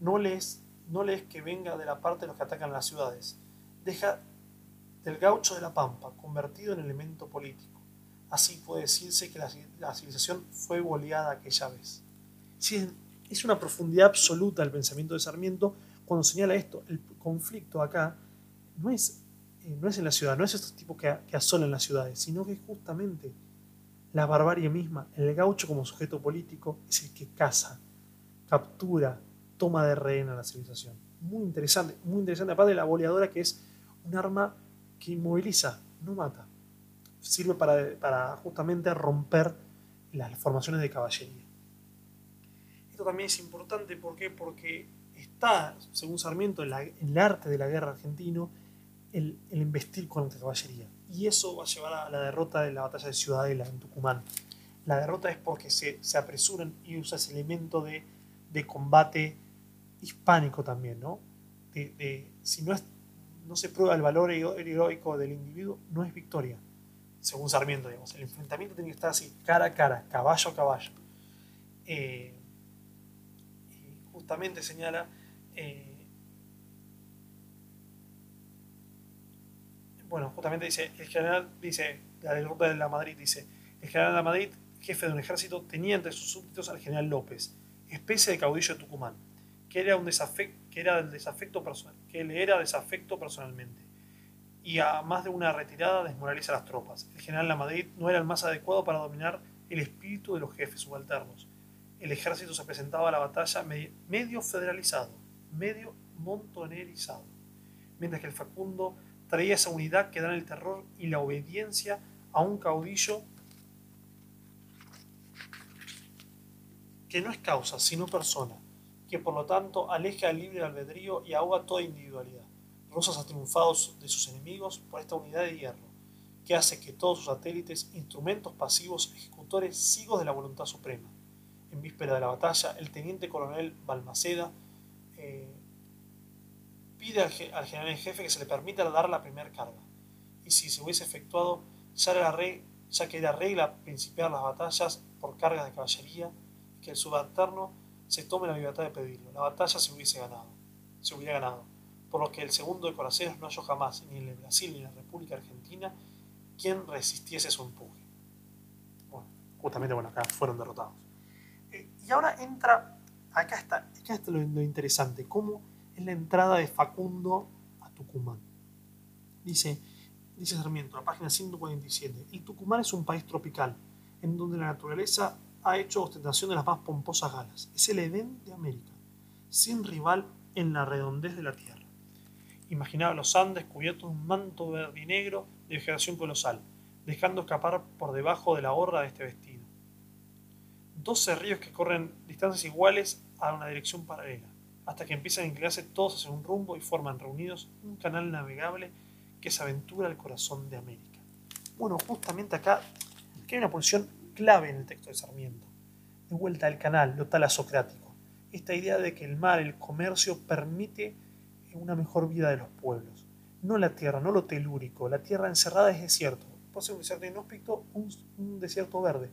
no les no lees que venga de la parte de los que atacan las ciudades. Deja del gaucho de la pampa, convertido en elemento político. Así puede decirse que la, civilización fue boleada aquella vez. es una profundidad absoluta el pensamiento de Sarmiento cuando señala esto. El conflicto acá no es, eh, no es en la ciudad, no es estos tipos que, que asolan las ciudades, sino que justamente la barbarie misma, el gaucho como sujeto político, es el que caza, captura, toma de rehén a la civilización. Muy interesante, muy interesante. Aparte de la boleadora, que es un arma que inmoviliza, no mata. Sirve para, justamente romper las formaciones de caballería. Esto también es importante ¿por porque está, según Sarmiento, en, el arte de la guerra argentino el, el investir con la caballería. Y eso va a llevar a la derrota de la batalla de Ciudadela en Tucumán. La derrota es porque se, apresuran y usa ese elemento de, de combate hispánico también, ¿no? Si no, es, no se prueba el valor heroico del individuo, no es victoria, según Sarmiento, digamos. El enfrentamiento tiene que estar así, cara a cara, caballo a caballo. Eh, justamente señala eh, bueno, justamente dice, el general dice, la derrota de la Madrid dice, el general de la Madrid, jefe de un ejército, tenía entre sus súbditos al general López, especie de caudillo de Tucumán que era un desafecto, que era desafecto que le era desafecto personalmente. Y a más de una retirada desmoraliza las tropas. El general La Madrid no era el más adecuado para dominar el espíritu de los jefes subalternos. El ejército se presentaba a la batalla medio federalizado, medio montonerizado, mientras que el Facundo traía esa unidad que da el terror y la obediencia a un caudillo que no es causa, sino persona, que por lo tanto aleja el libre albedrío y ahoga toda individualidad. Rosas ha triunfado de sus enemigos por esta unidad de hierro, que hace que todos sus satélites, instrumentos pasivos, ejecutores ciegos de la voluntad suprema. En víspera de la batalla, el teniente coronel Balmaceda eh, pide al, general en jefe que se le permita dar la primera carga. Y si se hubiese efectuado, ya, era ya que era regla principiar las batallas por cargas de caballería, que el subalterno se tome la libertad de pedirlo. La batalla se hubiese ganado, se hubiera ganado, por lo que el segundo de Coraceros no halló jamás, ni en el Brasil ni en la República Argentina, quien resistiese su empuje. Bueno, justamente, bueno, acá fueron derrotados. Eh, y ahora entra, acá está, acá está lo, interesante, cómo es la entrada de Facundo a Tucumán. Dice, dice Sarmiento, la página 147, el Tucumán es un país tropical, en donde la naturaleza ha hecho ostentación de las más pomposas galas. Es el Edén de América, sin rival en la redondez de la tierra. Imaginaba los Andes cubiertos de un manto verde y negro de vegetación colosal, dejando escapar por debajo de la horra de este vestido. Doce ríos que corren distancias iguales a una dirección paralela, hasta que empiezan a inclinarse todos hacia un rumbo y forman reunidos un canal navegable que se aventura al corazón de América. Bueno, justamente acá, aquí hay una posición clave en el texto de Sarmiento. De vuelta al canal, lo talasocrático. Esta idea de que el mar, el comercio, permite una mejor vida de los pueblos. No la tierra, no lo telúrico. La tierra encerrada es desierto. Puede ser un desierto inhóspito, un, un desierto verde.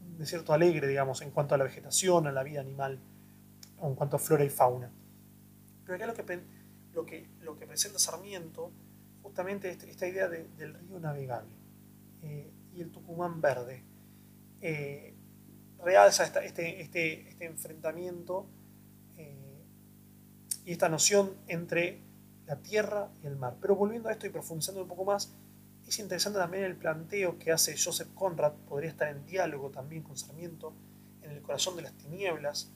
Un desierto alegre, digamos, en cuanto a la vegetación, a la vida animal, o en cuanto a flora y fauna. Pero acá lo que, lo que, lo que presenta Sarmiento, justamente es esta idea del río navegable eh, y el Tucumán verde eh, realza este, este, este, enfrentamiento eh, y esta noción entre la tierra y el mar. Pero volviendo a esto y profundizando un poco más, es interesante también el planteo que hace Joseph Conrad, podría estar en diálogo también con Sarmiento, en el corazón de las tinieblas,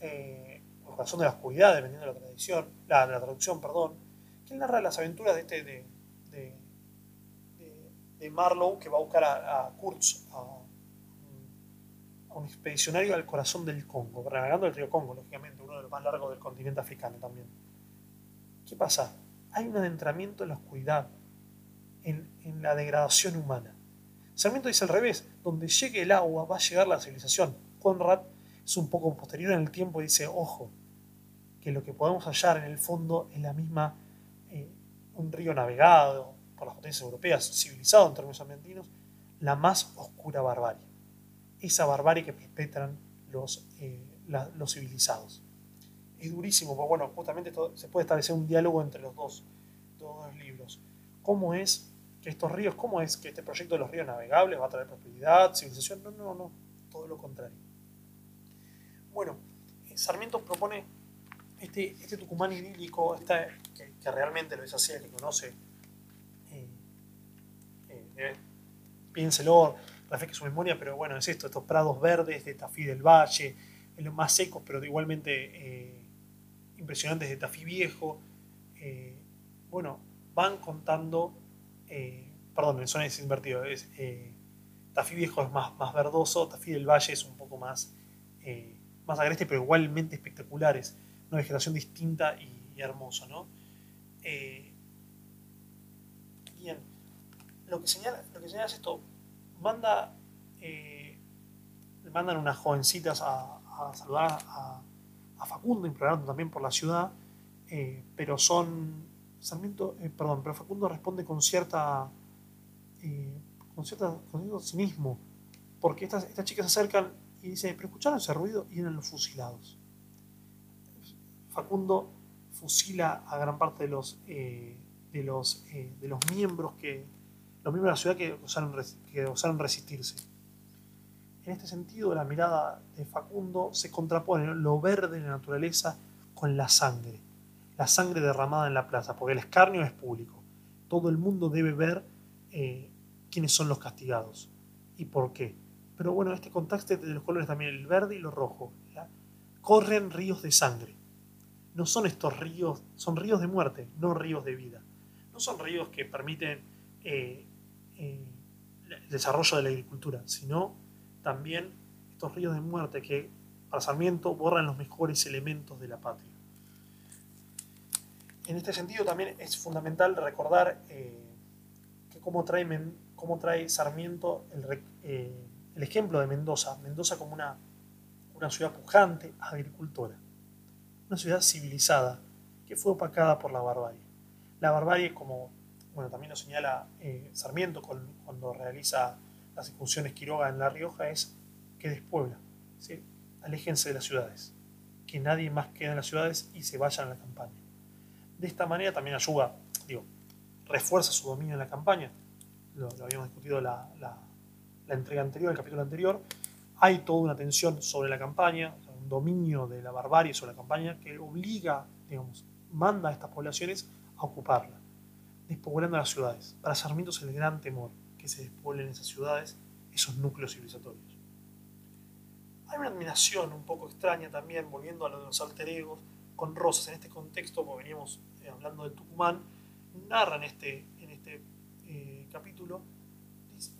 eh, El corazón de la oscuridad, dependiendo de la tradición, la, la traducción, perdón, que él narra las aventuras de este de, de, Marlowe que va a buscar a, a Kurtz, a, un expedicionario al corazón del Congo, navegando el río Congo, lógicamente, uno de los más largos del continente africano también. ¿Qué pasa? Hay un adentramiento en la oscuridad, en, la degradación humana. Sarmiento dice al revés, donde llegue el agua va a llegar la civilización. Conrad es un poco posterior en el tiempo y dice, ojo, que lo que podemos hallar en el fondo es la misma, eh, un río navegado por las potencias europeas, civilizado en términos ambientinos, la más oscura barbarie. Esa barbarie que perpetran los, eh, los civilizados. Es durísimo, porque bueno, justamente se puede establecer un diálogo entre los dos, dos libros. ¿Cómo es que estos ríos, cómo es que este proyecto de los ríos navegables va a traer prosperidad, civilización? No, no, no, todo lo contrario. Bueno, Sarmiento propone este, este Tucumán idílico, esta, que, realmente lo es así, que conoce, eh, eh, eh, piénselo, refresque su memoria, pero bueno, es esto, estos prados verdes de Tafí del Valle, los más secos, pero igualmente impresionantes de Tafí Viejo, bueno, van contando, perdón, el son es invertido, es, Tafí Viejo es más, más verdoso, Tafí del Valle es un poco más más agreste, pero igualmente espectaculares. Una vegetación distinta y, hermosa, ¿no? Eh, bien, lo que señala, lo que señala es esto, manda, eh, mandan unas jovencitas a, saludar a, Facundo, implorando también por la ciudad, eh, pero son, Sarmiento, perdón, pero Facundo responde con cierta, con cierta, con cierto cinismo, porque estas, estas chicas se acercan y dice, pero escucharon ese ruido y eran los fusilados. Facundo fusila a gran parte de los, eh, de los, eh, de los miembros que los miembros de la ciudad que osaron, que osaron resistirse. En este sentido, la mirada de Facundo se contrapone lo verde de la naturaleza con la sangre, la sangre derramada en la plaza, porque el escarnio es público. Todo el mundo debe ver eh, quiénes son los castigados y por qué. Pero bueno, este contraste de los colores también, el verde y lo rojo. Corren ríos de sangre. No son estos ríos, son ríos de muerte, no ríos de vida. No son ríos que permiten eh, eh, el desarrollo de la agricultura, sino también estos ríos de muerte que para Sarmiento borran los mejores elementos de la patria. En este sentido también es fundamental recordar eh, que cómo trae, cómo trae Sarmiento el, el ejemplo de Mendoza, Mendoza como una, una ciudad pujante, agricultora, una ciudad civilizada que fue opacada por la barbarie. La barbarie, como bueno, también lo señala eh, Sarmiento cuando realiza las excursiones Quiroga en La Rioja, es que despuebla, aléjense de las ciudades, que nadie más quede en las ciudades y se vayan a la campaña. De esta manera también ayuda, digo, refuerza su dominio en la campaña, lo, habíamos discutido la la entrega anterior, el capítulo anterior, hay toda una tensión sobre la campaña, un dominio de la barbarie sobre la campaña que obliga, digamos, manda a estas poblaciones a ocuparla, despoblando las ciudades. Para Sarmiento es el gran temor que se despoblen esas ciudades, esos núcleos civilizatorios. Hay una admiración un poco extraña también, volviendo a lo de los alter egos, con Rosas. En este contexto, como veníamos eh, hablando de Tucumán, narra en este, en este eh, capítulo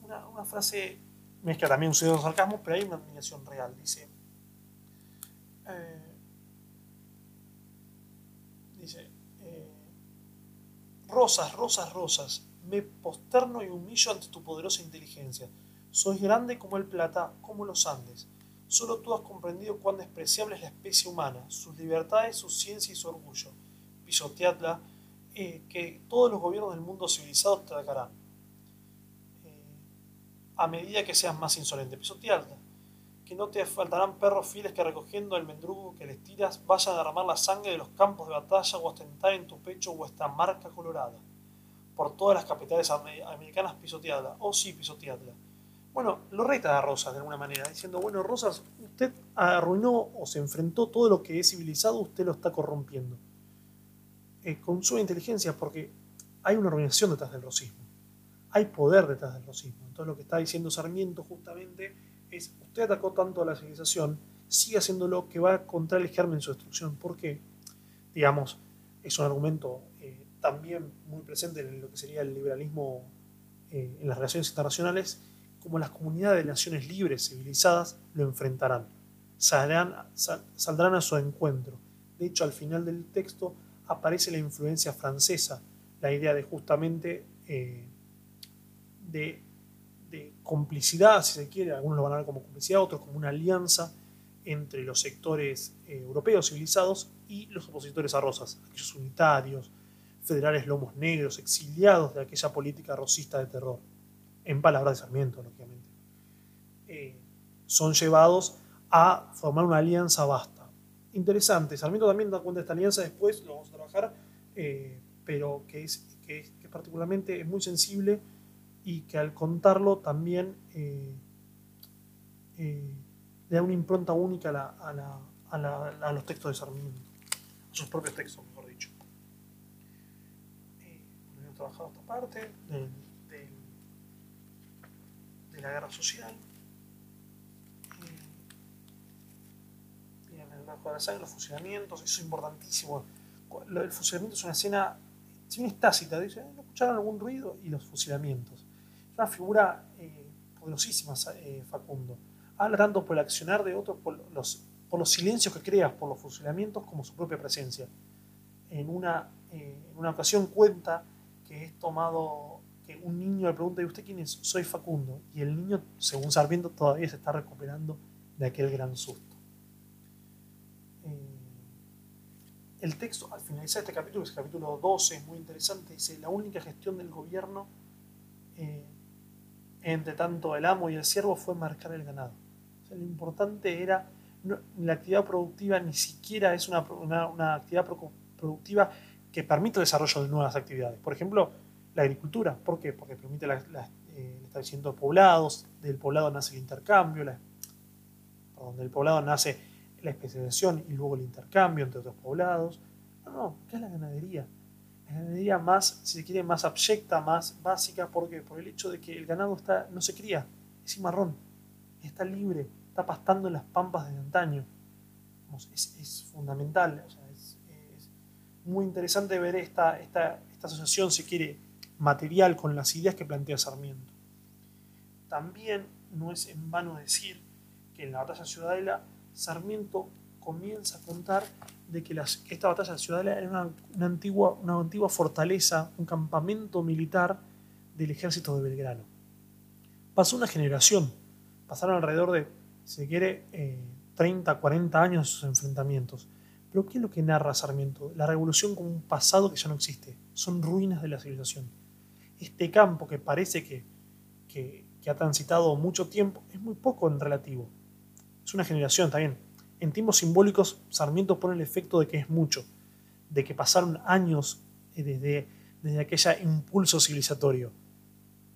una, frase, mezcla también un pseudo sarcasmo, pero hay una admiración real. Dice, eh, dice, rosas, rosas, rosas, me posterno y humillo ante tu poderosa inteligencia. Sois grande como el plata, como los Andes. Solo tú has comprendido cuán despreciable es la especie humana, sus libertades, su ciencia y su orgullo. Pisoteadla, eh, que todos los gobiernos del mundo civilizado te atacarán a medida que seas más insolente. Pisotearla. Que no te faltarán perros fieles que recogiendo el mendrugo que les tiras vayan a derramar la sangre de los campos de batalla o ostentar en tu pecho vuestra marca colorada. Por todas las capitales americanas pisoteadla. Oh sí, pisoteadla. Bueno, lo reta a Rosas de alguna manera, diciendo, bueno, Rosas, usted arruinó o se enfrentó todo lo que es civilizado, usted lo está corrompiendo. Eh, con su inteligencia, porque hay una organización detrás del rosismo hay poder detrás del racismo. Entonces lo que está diciendo Sarmiento justamente es, usted atacó tanto a la civilización sigue haciéndolo, que va a encontrar el germen en su destrucción. Porque, digamos, es un argumento eh, también muy presente en lo que sería el liberalismo eh, en las relaciones internacionales, como las comunidades de naciones libres, civilizadas, lo enfrentarán. Saldrán, saldrán a su encuentro. De hecho, al final del texto aparece la influencia francesa, la idea de justamente eh, de, complicidad, si se quiere, algunos lo van a ver como complicidad, otros como una alianza entre los sectores eh, europeos civilizados y los opositores a Rosas, aquellos unitarios, federales lomos negros, exiliados de aquella política rosista de terror, en palabras de Sarmiento, lógicamente, eh, son llevados a formar una alianza vasta. Interesante, Sarmiento también da cuenta de esta alianza después, lo vamos a trabajar, eh, pero que es, que, particularmente es muy sensible y que al contarlo también eh, le da una impronta única a, los textos de Sarmiento, a sus propios textos, mejor dicho. hemos trabajado esta parte de la guerra social. de la sangre, los fusilamientos, eso es importantísimo. El fusilamiento es una escena, si bien es tácita, dice, ¿no escucharon algún ruido? Y los fusilamientos. Una figura eh, poderosísima, eh, Facundo. Habla tanto por el accionar de otros, por los, silencios que creas, por los fusilamientos, como su propia presencia. En una, eh, en una ocasión cuenta que es tomado, que un niño le pregunta, ¿y usted quién es? Soy Facundo. Y el niño, según Sarmiento, todavía se está recuperando de aquel gran susto. el texto, al finalizar este capítulo, que es el capítulo 12, es muy interesante, dice, la única gestión del gobierno entre tanto el amo y el siervo fue marcar el ganado. lo importante era, la actividad productiva ni siquiera es una, actividad productiva que permite el desarrollo de nuevas actividades. Por ejemplo, la agricultura. ¿Por qué? Porque permite eh, el establecimiento de poblados, del poblado nace el intercambio, la, del poblado nace la especialización y luego el intercambio entre otros poblados. No, no, ¿qué es la ganadería? Ganadería más, si se quiere, más abyecta, más básica, ¿por qué? Por el hecho de que el ganado está, no se cría, es marrón, está libre, está pastando en las pampas de antaño. es, fundamental, es, muy interesante ver esta, esta, esta asociación, si quiere, material con las ideas que plantea Sarmiento. También no es en vano decir que en la batalla ciudadela Sarmiento comienza a contar de que, esta batalla de Ciudadela era una, antigua, una antigua fortaleza, un campamento militar del ejército de Belgrano. Pasó una generación, pasaron alrededor de, si se quiere, 30, eh, 40 años sus enfrentamientos. Pero ¿qué es lo que narra Sarmiento? La revolución como un pasado que ya no existe. Son ruinas de la civilización. Este campo que parece que, que ha transitado mucho tiempo es muy poco en relativo es una generación también. En tiempos simbólicos, Sarmiento pone el efecto de que es mucho, de que pasaron años eh, desde, desde aquel impulso civilizatorio.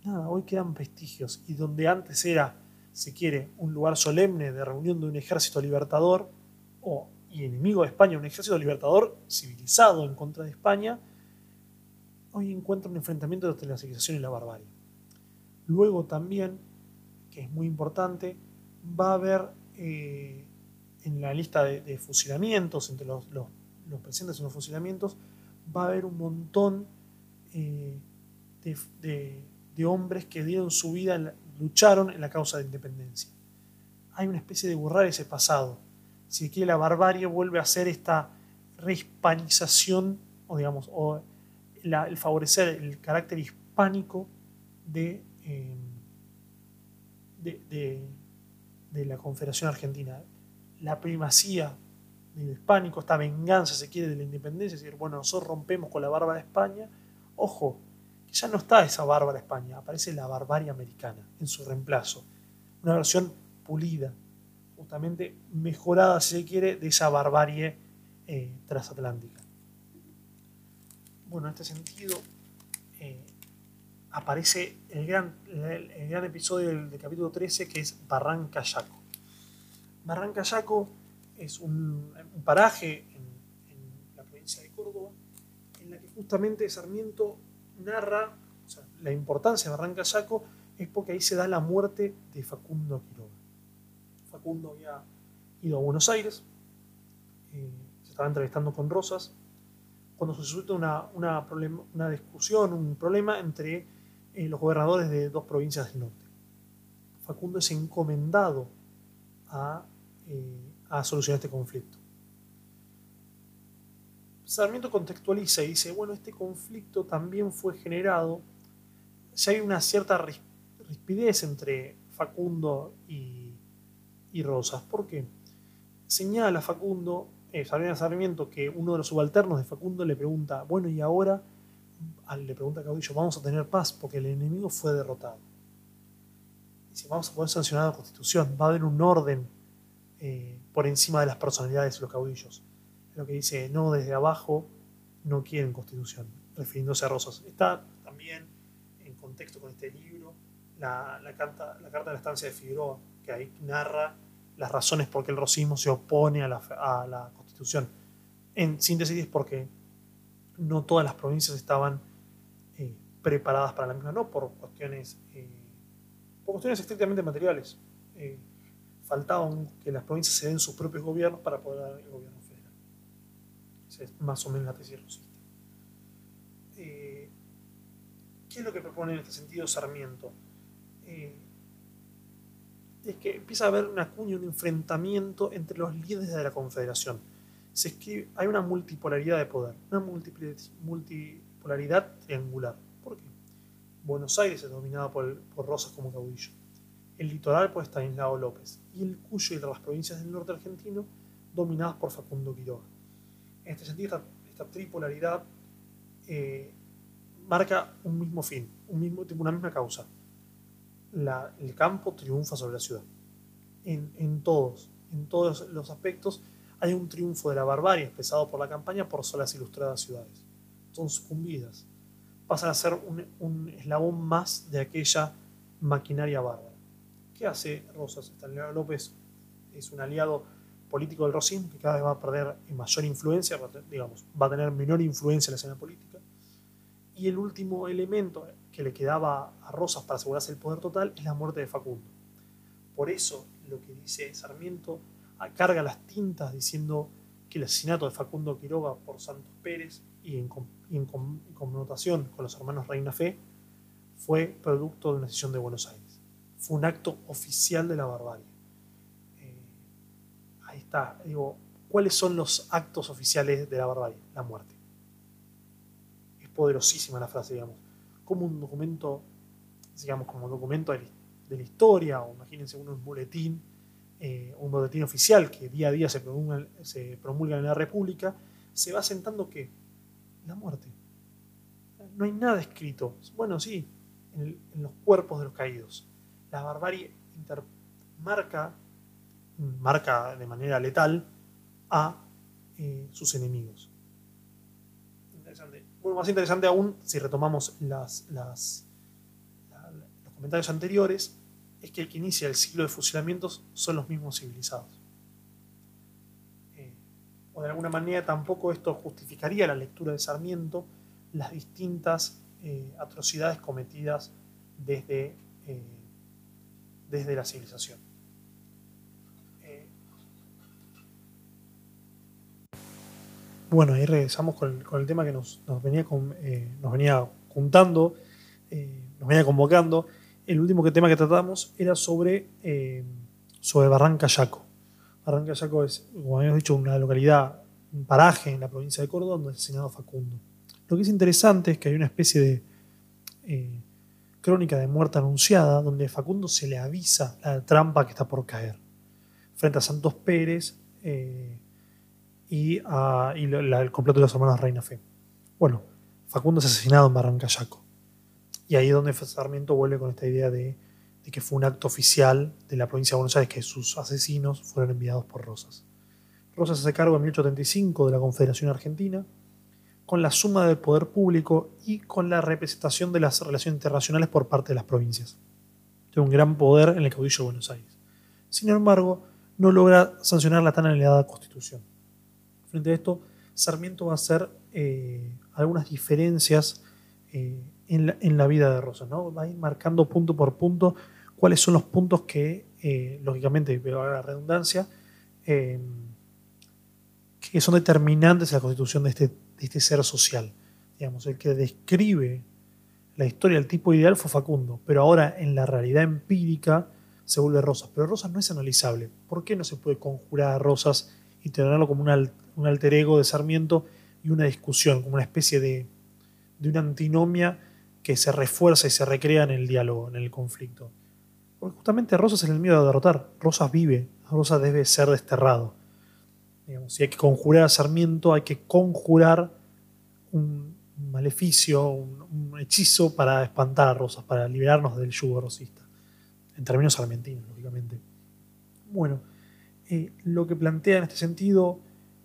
Nada, hoy quedan vestigios y donde antes era, si quiere, un lugar solemne de reunión de un ejército libertador o y enemigo de España, un ejército libertador civilizado en contra de España, hoy encuentra un enfrentamiento entre la civilización y la barbarie. Luego también, que es muy importante, va a haber eh, en la lista de, fusilamientos, entre los, presentes en los fusilamientos, va a haber un montón eh, de, hombres que dieron su vida, lucharon en la causa de independencia. Hay una especie de borrar ese pasado. Si quiere, la barbarie vuelve a ser esta rehispanización, o digamos, o el favorecer el carácter hispánico de, eh, de la Confederación Argentina, la primacía del hispánico, esta venganza, se quiere, de la independencia, es decir, bueno, nosotros rompemos con la bárbara España, ojo, que ya no está esa bárbara España, aparece la barbarie americana en su reemplazo, una versión pulida, justamente mejorada, si se quiere, de esa barbarie eh, transatlántica. Bueno, en este sentido, eh, aparece el gran, el, gran episodio del, capítulo 13 que es Barranca Yaco. Barranca Yaco es un, paraje en, la provincia de Córdoba en la que justamente Sarmiento narra la importancia de Barranca Yaco es porque ahí se da la muerte de Facundo Quiroga. Facundo había ido a Buenos Aires, eh, se estaba entrevistando con Rosas, cuando se suscita una, una, discusión, un problema entre eh, los gobernadores de dos provincias del norte. Facundo es encomendado a, a solucionar este conflicto. Sarmiento contextualiza y dice, bueno, este conflicto también fue generado, si hay una cierta rispidez entre Facundo y, Rosas. ¿Por qué? Señala Facundo, eh, Sarmiento, que uno de los subalternos de Facundo le pregunta, bueno, y ahora, le pregunta a Caudillo, vamos a tener paz porque el enemigo fue derrotado. Dice, vamos a poder sancionar la constitución, va a haber un orden eh, por encima de las personalidades de los caudillos. Lo que dice, no, desde abajo no quieren constitución, refiriéndose a Rosas. Está también en contexto con este libro la, carta, la carta de la estancia de Figueroa, que ahí narra las razones por qué el rosismo se opone a la, constitución. En síntesis es porque no todas las provincias estaban eh, preparadas para la misma, no por cuestiones, eh, por cuestiones estrictamente materiales. Faltaban que las provincias se den sus propios gobiernos para poder dar el gobierno federal. Esa es más o menos la tesis rosista. ¿Qué es lo que propone en este sentido Sarmiento? Eh, es que empieza a haber una cuña, un enfrentamiento entre los líderes de la Confederación. Se escribe, hay una multipolaridad de poder, una multipolaridad triangular. ¿Por qué? Buenos Aires es dominado por, Rosas como caudillo. El litoral por Estanislao López. Y el Cuyo y las provincias del norte argentino dominadas por Facundo Quiroga. En este sentido, esta, tripolaridad eh, marca un mismo fin, un mismo, una misma causa el campo triunfa sobre la ciudad. En, todos, en todos los aspectos hay un triunfo de la barbarie expresado por la campaña por solas ilustradas ciudades. Son sucumbidas. Pasan a ser un, eslabón más de aquella maquinaria bárbara. ¿Qué hace Rosas? Estanislao López es un aliado político del Rosín que cada vez va a perder mayor influencia, digamos, va a tener menor influencia en la escena política. Y el último elemento que le quedaba a Rosas para asegurarse el poder total es la muerte de Facundo. Por eso lo que dice Sarmiento carga las tintas diciendo que el asesinato de Facundo Quiroga por Santos Pérez y en, connotación con los hermanos Reina Fe fue producto de una decisión de Buenos Aires. Fue un acto oficial de la barbarie. Eh, ahí está, digo, ¿cuáles son los actos oficiales de la barbarie? La muerte. Es poderosísima la frase, digamos como un documento, digamos, como un documento de, la historia, o imagínense uno un boletín, eh, un boletín oficial que día a día se promulga, se promulga en la República, se va sentando que la muerte. No hay nada escrito. Bueno, sí, en, los cuerpos de los caídos. La barbarie marca, de manera letal a eh, sus enemigos bueno, más interesante aún, si retomamos las, los comentarios anteriores, es que el que inicia el ciclo de fusilamientos son los mismos civilizados. Eh, o de alguna manera tampoco esto justificaría la lectura de Sarmiento las distintas eh, atrocidades cometidas desde, desde la civilización. Bueno, ahí regresamos con el, tema que nos, venía, eh, venía juntando, eh, nos venía convocando. El último tema que tratamos era sobre, eh, sobre Barranca Yaco. Barranca Yaco es, como habíamos dicho, una localidad, un paraje en la provincia de Córdoba donde es asesinado Facundo. Lo que es interesante es que hay una especie de crónica de muerte anunciada donde Facundo se le avisa la trampa que está por caer. Frente a Santos Pérez, y, el completo de los hermanos Reina Fe. Bueno, Facundo es asesinado en Barrancayaco. Y ahí es donde Sarmiento vuelve con esta idea de, que fue un acto oficial de la provincia de Buenos Aires que sus asesinos fueron enviados por Rosas. Rosas hace cargo en 1835 de la Confederación Argentina con la suma del poder público y con la representación de las relaciones internacionales por parte de las provincias. Tiene un gran poder en el caudillo de Buenos Aires. Sin embargo, no logra sancionar la tan anhelada constitución. Frente a esto, Sarmiento va a hacer eh, algunas diferencias eh, en, la, vida de Rosa, ¿no? Va a ir marcando punto por punto cuáles son los puntos que, eh, lógicamente, pero la redundancia, que son determinantes en la constitución de este, este ser social. Digamos, el que describe la historia del tipo ideal fue Facundo, pero ahora en la realidad empírica se vuelve Rosas. Pero Rosas no es analizable. ¿Por qué no se puede conjurar a Rosas y tenerlo como un alter ego de Sarmiento y una discusión, como una especie de, de una antinomia que se refuerza y se recrea en el diálogo, en el conflicto? Porque justamente Rosas es el miedo a derrotar. Rosas vive, Rosas debe ser desterrado. Si hay que conjurar a Sarmiento, hay que conjurar un maleficio, un, hechizo para espantar a Rosas, para liberarnos del yugo rosista. En términos argentinos, lógicamente. Bueno, eh, lo que plantea en este sentido,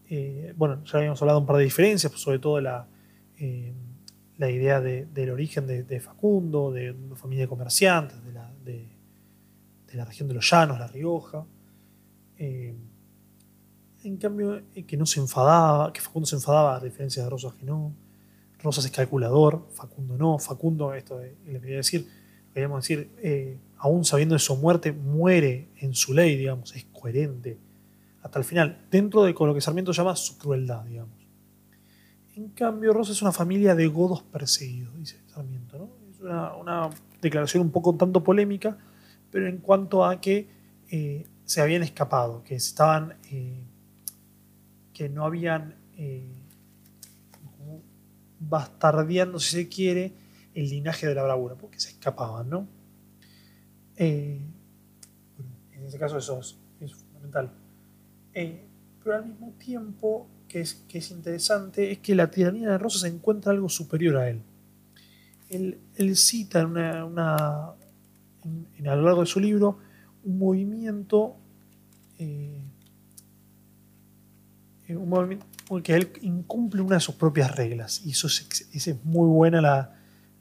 eh, bueno, ya habíamos hablado un par de diferencias, pues sobre todo la, eh, la idea del origen de, Facundo, de una familia de comerciantes, de la, de, la región de los llanos, La Rioja. En cambio, que no se enfadaba, que Facundo se enfadaba, a diferencia de Rosas que no Rosas es calculador, Facundo no. Facundo, esto le quería decir, queríamos decir, eh, aún sabiendo de su muerte, muere en su ley, digamos, es coherente hasta el final, dentro de lo que Sarmiento llama su crueldad, digamos. En cambio, Rosas es una familia de godos perseguidos, dice Sarmiento. ¿no? Es una, declaración un poco tanto polémica, pero en cuanto a que eh, se habían escapado, que estaban, eh, que no habían bastardeando, si se quiere, el linaje de la bravura, porque se escapaban, ¿no? Eh, en ese caso eso es, fundamental. Eh, pero al mismo tiempo, que es, que es interesante, es que la tiranía de Rosa se encuentra algo superior a él. Él, cita en una, en, a lo largo de su libro un movimiento, eh, un movimiento porque él incumple una de sus propias reglas. Y eso es, muy buena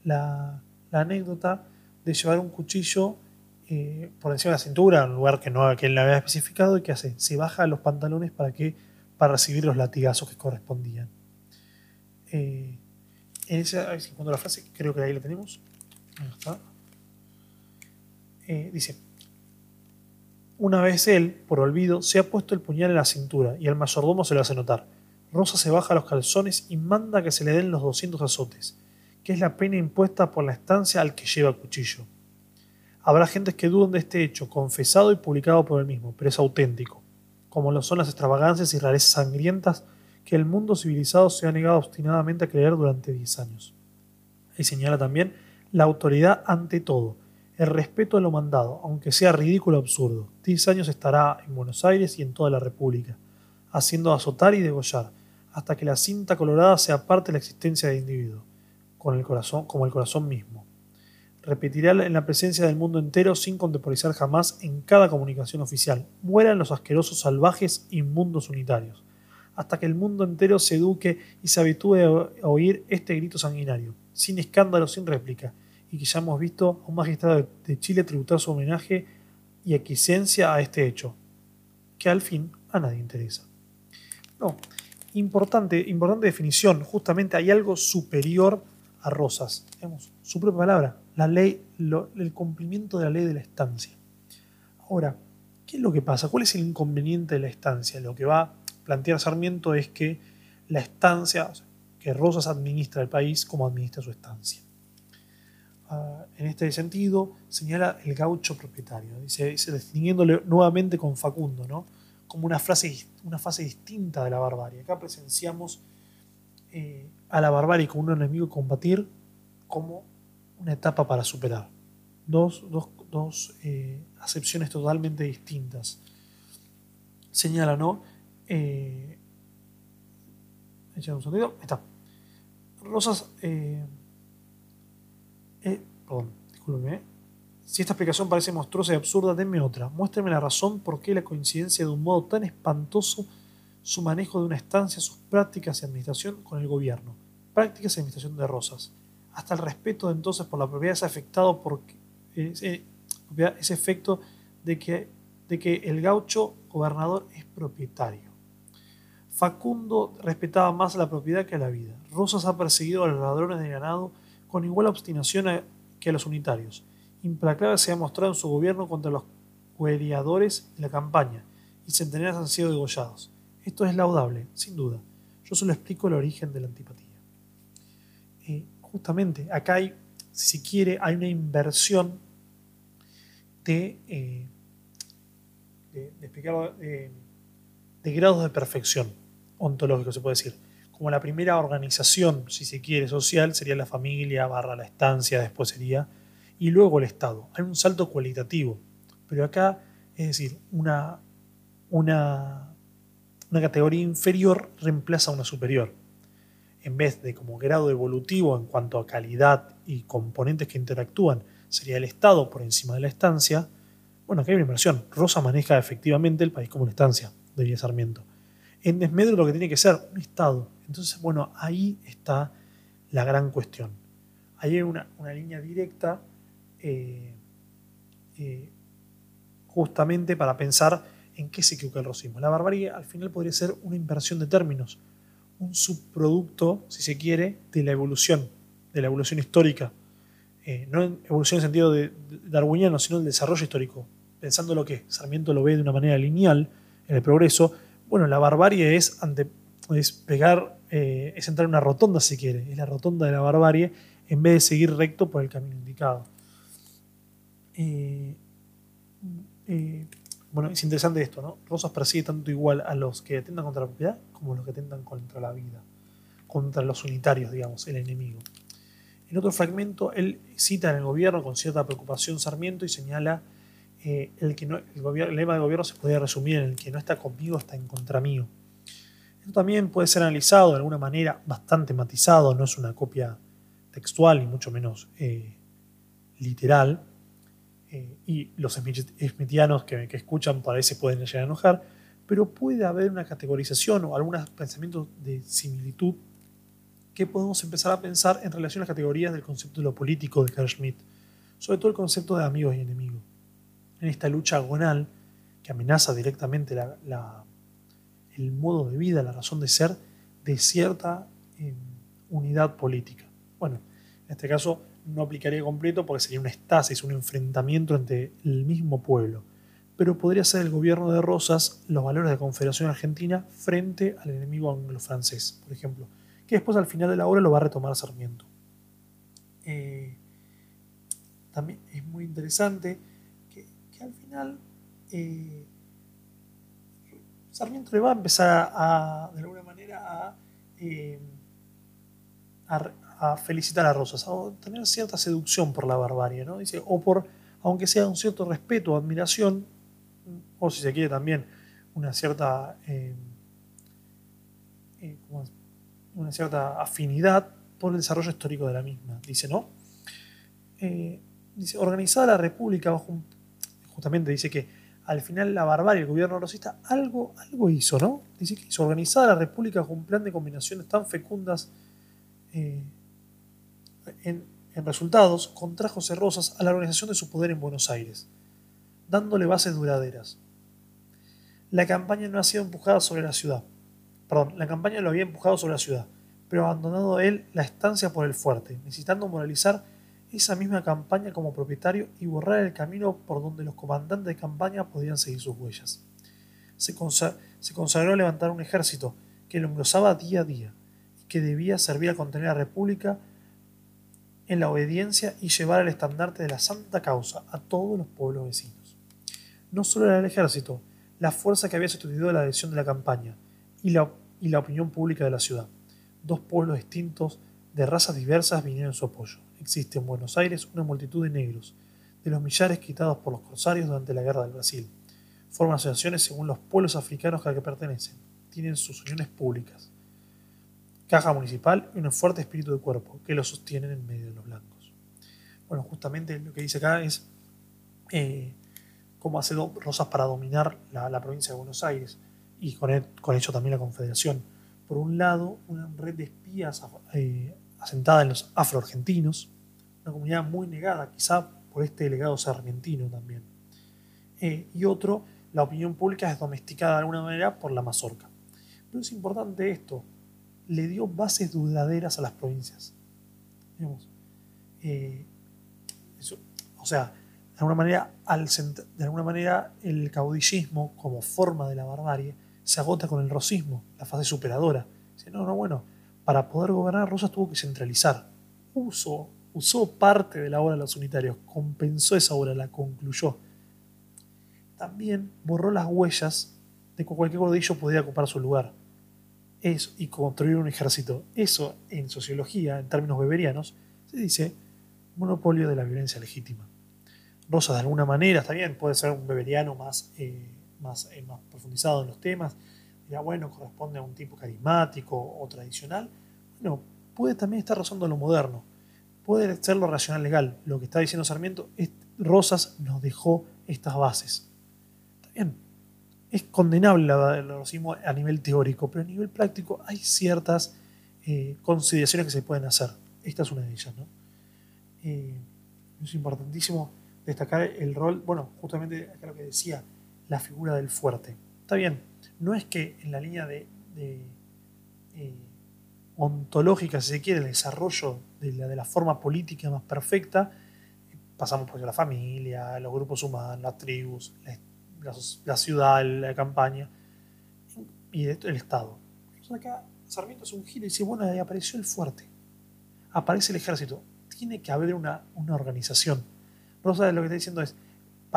la, anécdota de llevar un cuchillo eh, por encima de la cintura, en un lugar que, no, que él había especificado, y que hace, se baja los pantalones para, que, para recibir los latigazos que correspondían. Eh, en esa, cuando la frase, creo que ahí la tenemos. Está. Eh, dice, una vez él, por olvido, se ha puesto el puñal en la cintura y el mayordomo se lo hace notar. Rosa se baja los calzones y manda que se le den los 200 azotes, que es la pena impuesta por la estancia al que lleva cuchillo. Habrá gentes que duden de este hecho, confesado y publicado por él mismo, pero es auténtico, como lo son las extravagancias y rarezas sangrientas que el mundo civilizado se ha negado obstinadamente a creer durante 10 años. Y señala también la autoridad ante todo, el respeto a lo mandado, aunque sea ridículo o absurdo. 10 años estará en Buenos Aires y en toda la República, haciendo azotar y degollar, hasta que la cinta colorada sea parte de la existencia del individuo, con el corazón, como el corazón mismo. Repetirá en la presencia del mundo entero sin contemporizar jamás en cada comunicación oficial. Mueran los asquerosos salvajes inmundos unitarios, hasta que el mundo entero se eduque y se habitúe a oír este grito sanguinario, sin escándalo, sin réplica, y que ya hemos visto a un magistrado de Chile tributar su homenaje y aquiescencia a este hecho, que al fin a nadie interesa. No, importante, importante definición. Justamente hay algo superior a Rosas. su propia palabra, la ley, el cumplimiento de la ley de la estancia. Ahora, ¿qué es lo que pasa? ¿Cuál es el inconveniente de la estancia? Lo que va a plantear Sarmiento es que la estancia, que Rosas administra el país como administra su estancia. En este sentido, señala el gaucho propietario, dice, dice distinguiéndole nuevamente con Facundo, ¿no? como una, frase, una fase distinta de la barbarie. Acá presenciamos eh, a la barbarie como un enemigo combatir como una etapa para superar. Dos, eh, acepciones totalmente distintas. Señala, ¿no? Eh, un sonido. está. Rosas. Eh, perdón, discúlpeme. Si esta explicación parece monstruosa y absurda, denme otra. Muéstrenme la razón por qué la coincidencia de un modo tan espantoso su manejo de una estancia, sus prácticas y administración con el gobierno. Prácticas y administración de Rosas. Hasta el respeto entonces por la propiedad es afectado por ese, ese efecto de que, de que el gaucho gobernador es propietario. Facundo respetaba más a la propiedad que a la vida. Rosas ha perseguido a los ladrones de ganado con igual obstinación que a los unitarios implacable se ha mostrado en su gobierno contra los cueriadores de la campaña y centenares han sido degollados. Esto es laudable, sin duda. Yo solo explico el origen de la antipatía. Eh, justamente, acá hay, si quiere, hay una inversión de, eh, de, de grados de perfección ontológico, se puede decir. Como la primera organización, si se quiere, social, sería la familia, barra la estancia, después sería, y luego el Estado. Hay un salto cualitativo, pero acá, es decir, una, una, una categoría inferior reemplaza a una superior. En vez de como grado evolutivo en cuanto a calidad y componentes que interactúan, sería el Estado por encima de la estancia, bueno, aquí hay una inversión. Rosa maneja efectivamente el país como una estancia, diría Sarmiento en desmedro de lo que tiene que ser un Estado. Entonces, bueno, ahí está la gran cuestión. Ahí hay una, línea directa eh, eh, justamente para pensar en qué se equivoca el rosismo. La barbarie al final podría ser una inversión de términos, un subproducto, si se quiere, de la evolución, de la evolución histórica. Eh, no en evolución en sentido de, darwiniano, sino el desarrollo histórico. Pensando lo que Sarmiento lo ve de una manera lineal en el progreso, bueno, la barbarie es, ante, es pegar, eh, es entrar en una rotonda si quiere, es la rotonda de la barbarie en vez de seguir recto por el camino indicado. Eh, eh, bueno, es interesante esto, ¿no? Rosas persigue tanto igual a los que atentan contra la propiedad como a los que atentan contra la vida, contra los unitarios, digamos, el enemigo. En otro fragmento, él cita en el gobierno con cierta preocupación Sarmiento y señala el, que no, el, lema de gobierno se podría resumir en el que no está conmigo está en contra mío. Esto también puede ser analizado de alguna manera bastante matizado, no es una copia textual ni mucho menos eh, literal. Eh, y los smithianos que, que escuchan parece pueden llegar a enojar, pero puede haber una categorización o algunos pensamientos de similitud que podemos empezar a pensar en relación a las categorías del concepto de lo político de Carl Schmitt, sobre todo el concepto de amigos y enemigos en esta lucha agonal que amenaza directamente el modo de vida, la razón de ser de cierta eh, unidad política. Bueno, en este caso no aplicaría completo porque sería una estasis, un enfrentamiento entre el mismo pueblo. Pero podría ser el gobierno de Rosas los valores de la Confederación Argentina frente al enemigo anglo-francés, por ejemplo, que después al final de la obra lo va a retomar Sarmiento. Eh, también es muy interesante al final eh, Sarmiento le va a empezar a, de alguna manera, a, eh, felicitar a Rosas, a tener cierta seducción por la barbarie, ¿no? Dice, o por, aunque sea un cierto respeto o admiración, o si se quiere también una cierta, eh, una cierta afinidad por el desarrollo histórico de la misma. Dice, ¿no? dice, organizada la República bajo un justamente dice que al final la barbarie, el gobierno rosista, algo, algo hizo, ¿no? Dice que hizo organizada la República con un plan de combinaciones tan fecundas eh, en, resultados, contrajo Rosas a la organización de su poder en Buenos Aires, dándole bases duraderas. La campaña no ha sido empujada sobre la ciudad. Perdón, la campaña lo había empujado sobre la ciudad, pero abandonado él la estancia por el fuerte, necesitando moralizar esa misma campaña como propietario y borrar el camino por donde los comandantes de campaña podían seguir sus huellas. Se, consagró a levantar un ejército que lo engrosaba día a día y que debía servir a contener a la República en la obediencia y llevar el estandarte de la santa causa a todos los pueblos vecinos. No solo era el ejército, la fuerza que había sustituido la adhesión de la campaña y la, y la opinión pública de la ciudad. Dos pueblos distintos de razas diversas vinieron en su apoyo existe en Buenos Aires una multitud de negros, de los millares quitados por los corsarios durante la Guerra del Brasil. Forman asociaciones según los pueblos africanos a que pertenecen. Tienen sus uniones públicas. Caja municipal y un fuerte espíritu de cuerpo que los sostienen en medio de los blancos. Bueno, justamente lo que dice acá es eh, cómo hace Rosas para dominar la, provincia de Buenos Aires y con, con ello también la Confederación. Por un lado, una red de espías eh, asentada en los afroargentinos, una comunidad muy negada, quizá por este legado sarmientino también. Eh, y otro, la opinión pública es domesticada de alguna manera por la mazorca. Pero es importante esto, le dio bases duraderas a las provincias. Eh, o sea, de alguna manera, al de alguna manera el caudillismo como forma de la barbarie se agota con el rosismo, la fase superadora. Dice, no, no, bueno, para poder gobernar Rosas tuvo que centralizar. Usó, usó parte de la obra de los unitarios, compensó esa obra, la concluyó. También borró las huellas de que cualquier gordillo podía ocupar su lugar. Eso, y construir un ejército. Eso, en sociología, en términos weberianos, se dice monopolio de la violencia legítima. Rosas de alguna manera, está bien, puede ser un beberiano más, eh, más, eh, más profundizado en los temas, dirá, bueno, corresponde a un tipo carismático o tradicional. Bueno, puede también estar rozando lo moderno, puede ser lo racional legal. Lo que está diciendo Sarmiento, es, Rosas nos dejó estas bases. Está bien, es condenable el racismo a nivel teórico, pero a nivel práctico hay ciertas eh, consideraciones que se pueden hacer. Esta es una de ellas, ¿no? es importantísimo destacar el rol, bueno, justamente acá lo que decía, la figura del fuerte. Está bien, no es que en la línea de, eh, ontológica, si se quiere, el desarrollo de la, de la forma política más perfecta, pasamos por la familia, los grupos humanos, las tribus, la, ciudad, la campaña y el Estado. Entonces acá Sarmiento es un giro y dice, bueno, ahí apareció el fuerte, aparece el ejército, tiene que haber una, una organización. Rosa lo que está diciendo es,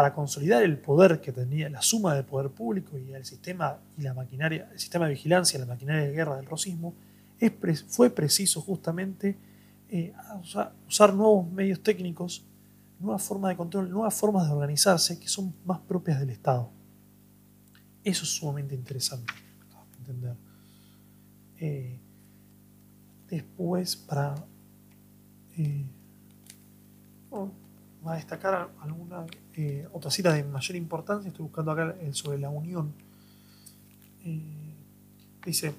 para consolidar el poder que tenía, la suma del poder público y el sistema y la maquinaria, el sistema de vigilancia, la maquinaria de guerra del rosismo, fue preciso justamente eh, usar, nuevos medios técnicos, nuevas formas de control, nuevas formas de organizarse que son más propias del Estado. Eso es sumamente interesante entender. Eh, después, para... Eh, oh, va a destacar alguna eh, otra cita de mayor importancia. Estoy buscando acá sobre la unión. Eh, dice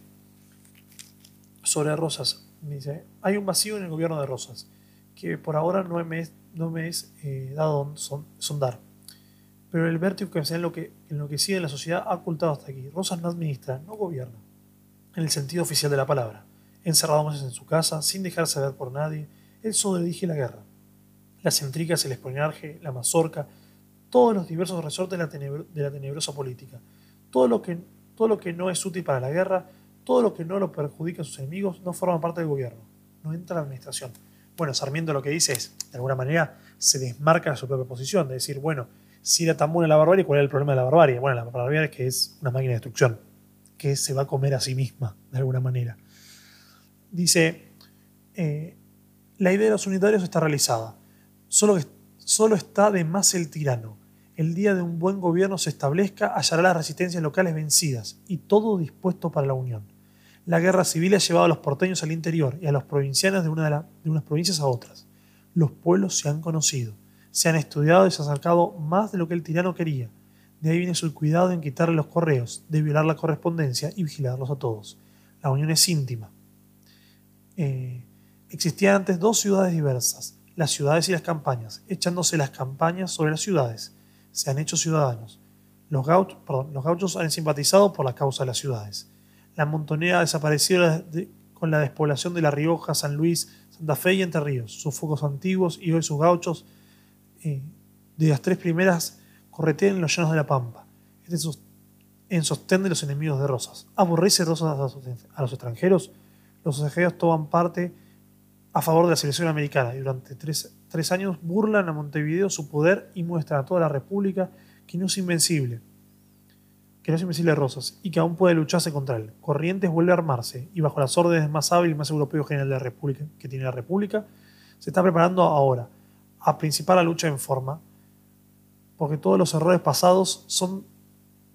sobre Rosas. Dice, hay un vacío en el gobierno de Rosas que por ahora no me es, eh, dado son, sondar. Pero el vértigo que en lo que, en lo que sigue en la sociedad ha ocultado hasta aquí. Rosas no administra, no gobierna, en el sentido oficial de la palabra. Encerrado más en su casa, sin dejarse ver por nadie, él solo dirige la guerra las intrigas, el espionaje, la mazorca, todos los diversos resortes de la, tenebrosa política, todo lo, que, todo lo que no es útil para la guerra, todo lo que no lo perjudica a sus enemigos, no forma parte del gobierno, no entra en la administración. Bueno, Sarmiento lo que dice es, de alguna manera, se desmarca de su propia posición, de decir, bueno, si era tan buena la barbarie, ¿cuál era el problema de la barbarie? Bueno, la barbarie es que es una máquina de destrucción, que se va a comer a sí misma, de alguna manera. Dice, eh, la idea de los unitarios está realizada. Solo, está de más el tirano. El día de un buen gobierno se establezca, hallará las resistencias locales vencidas y todo dispuesto para la unión. La guerra civil ha llevado a los porteños al interior y a los provincianos de, una de unas provincias a otras. Los pueblos se han conocido, se han estudiado y se han acercado más de lo que el tirano quería. De ahí viene su cuidado en quitarle los correos, de violar la correspondencia y vigilarlos a todos. La unión es íntima. Eh, existían antes dos ciudades diversas, las ciudades y las campañas, echándose las campañas sobre las ciudades. Se han hecho ciudadanos. Los, gauchos, han simpatizado por la causa de las ciudades. La montonera ha desaparecido con la despoblación de La Rioja, San Luis, Santa Fe y Entre Ríos. Sus focos antiguos y hoy sus gauchos eh, de las tres primeras corretean en los llanos de la Pampa. Este es en sostén de los enemigos de Rosas. ¿Aborrece Rosas a los extranjeros? Los extranjeros toman parte a favor de la selección americana y durante tres, años burlan a Montevideo su poder y muestran a toda la República que no es invencible, que no es invencible Rosas y que aún puede lucharse contra él. Corrientes vuelve a armarse y bajo las órdenes más hábil y más europeo general de la República que tiene la República, se está preparando ahora a principar la lucha en forma, porque todos los errores pasados son,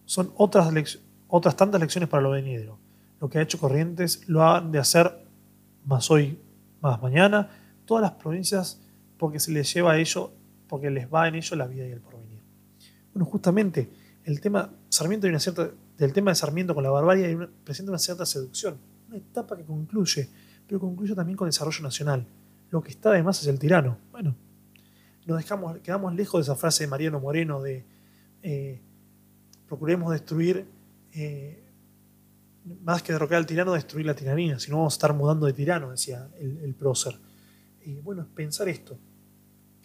son otras, otras tantas lecciones para lo venidero. Lo que ha hecho Corrientes lo han de hacer más hoy más mañana, todas las provincias porque se les lleva a ello, porque les va en ello la vida y el porvenir. Bueno, justamente el tema Sarmiento una cierta, del tema de Sarmiento con la barbarie presenta una cierta seducción, una etapa que concluye, pero concluye también con el desarrollo nacional. Lo que está además es el tirano. Bueno, nos dejamos, quedamos lejos de esa frase de Mariano Moreno de eh, procuremos destruir eh, más que derrocar al tirano, destruir la tiranía, si no vamos a estar mudando de tirano, decía el, prócer. Y bueno, pensar esto.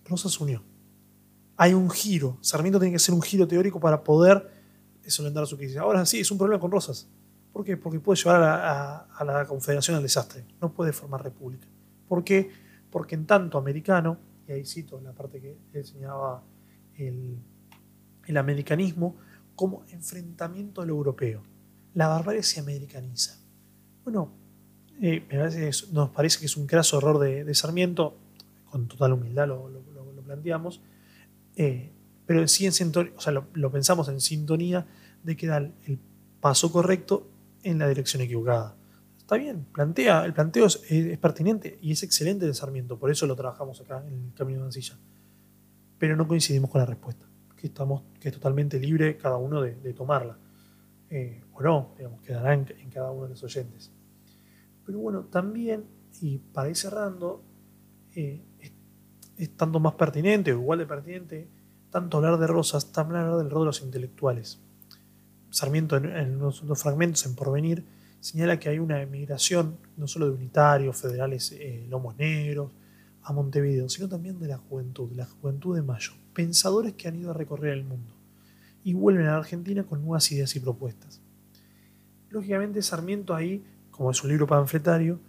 Rosas unió. hay un giro. Sarmiento tiene que hacer un giro teórico para poder solventar su crisis. Ahora sí, es un problema con Rosas. ¿Por qué? Porque puede llevar a la, confederación al desastre. No puede formar república. ¿Por qué? Porque en tanto americano, y ahí cito la parte que enseñaba el, el americanismo, como enfrentamiento al europeo. La barbarie se americaniza. Bueno, eh, nos parece que es un graso error de, Sarmiento, con total humildad lo, planteamos, eh, pero sí en o sea, lo, pensamos en sintonía de que da el paso correcto en la dirección equivocada. Está bien, plantea, el planteo es, pertinente y es excelente de Sarmiento, por eso lo trabajamos acá en el Camino de Mansilla. Pero no coincidimos con la respuesta, que, estamos, que es totalmente libre cada uno de, tomarla. Eh, o no, digamos, quedará en, cada uno de los oyentes. Pero bueno, también, y para ir cerrando, eh, es, tanto más pertinente o igual de pertinente, tanto hablar de Rosas, también hablar del rol de los intelectuales. Sarmiento en, los, fragmentos en Porvenir señala que hay una emigración no solo de unitarios, federales, eh, lomos negros, a Montevideo, sino también de la juventud, la juventud de Mayo, pensadores que han ido a recorrer el mundo y vuelven a la Argentina con nuevas ideas y propuestas. Lógicamente Sarmiento ahí, como es un libro panfletario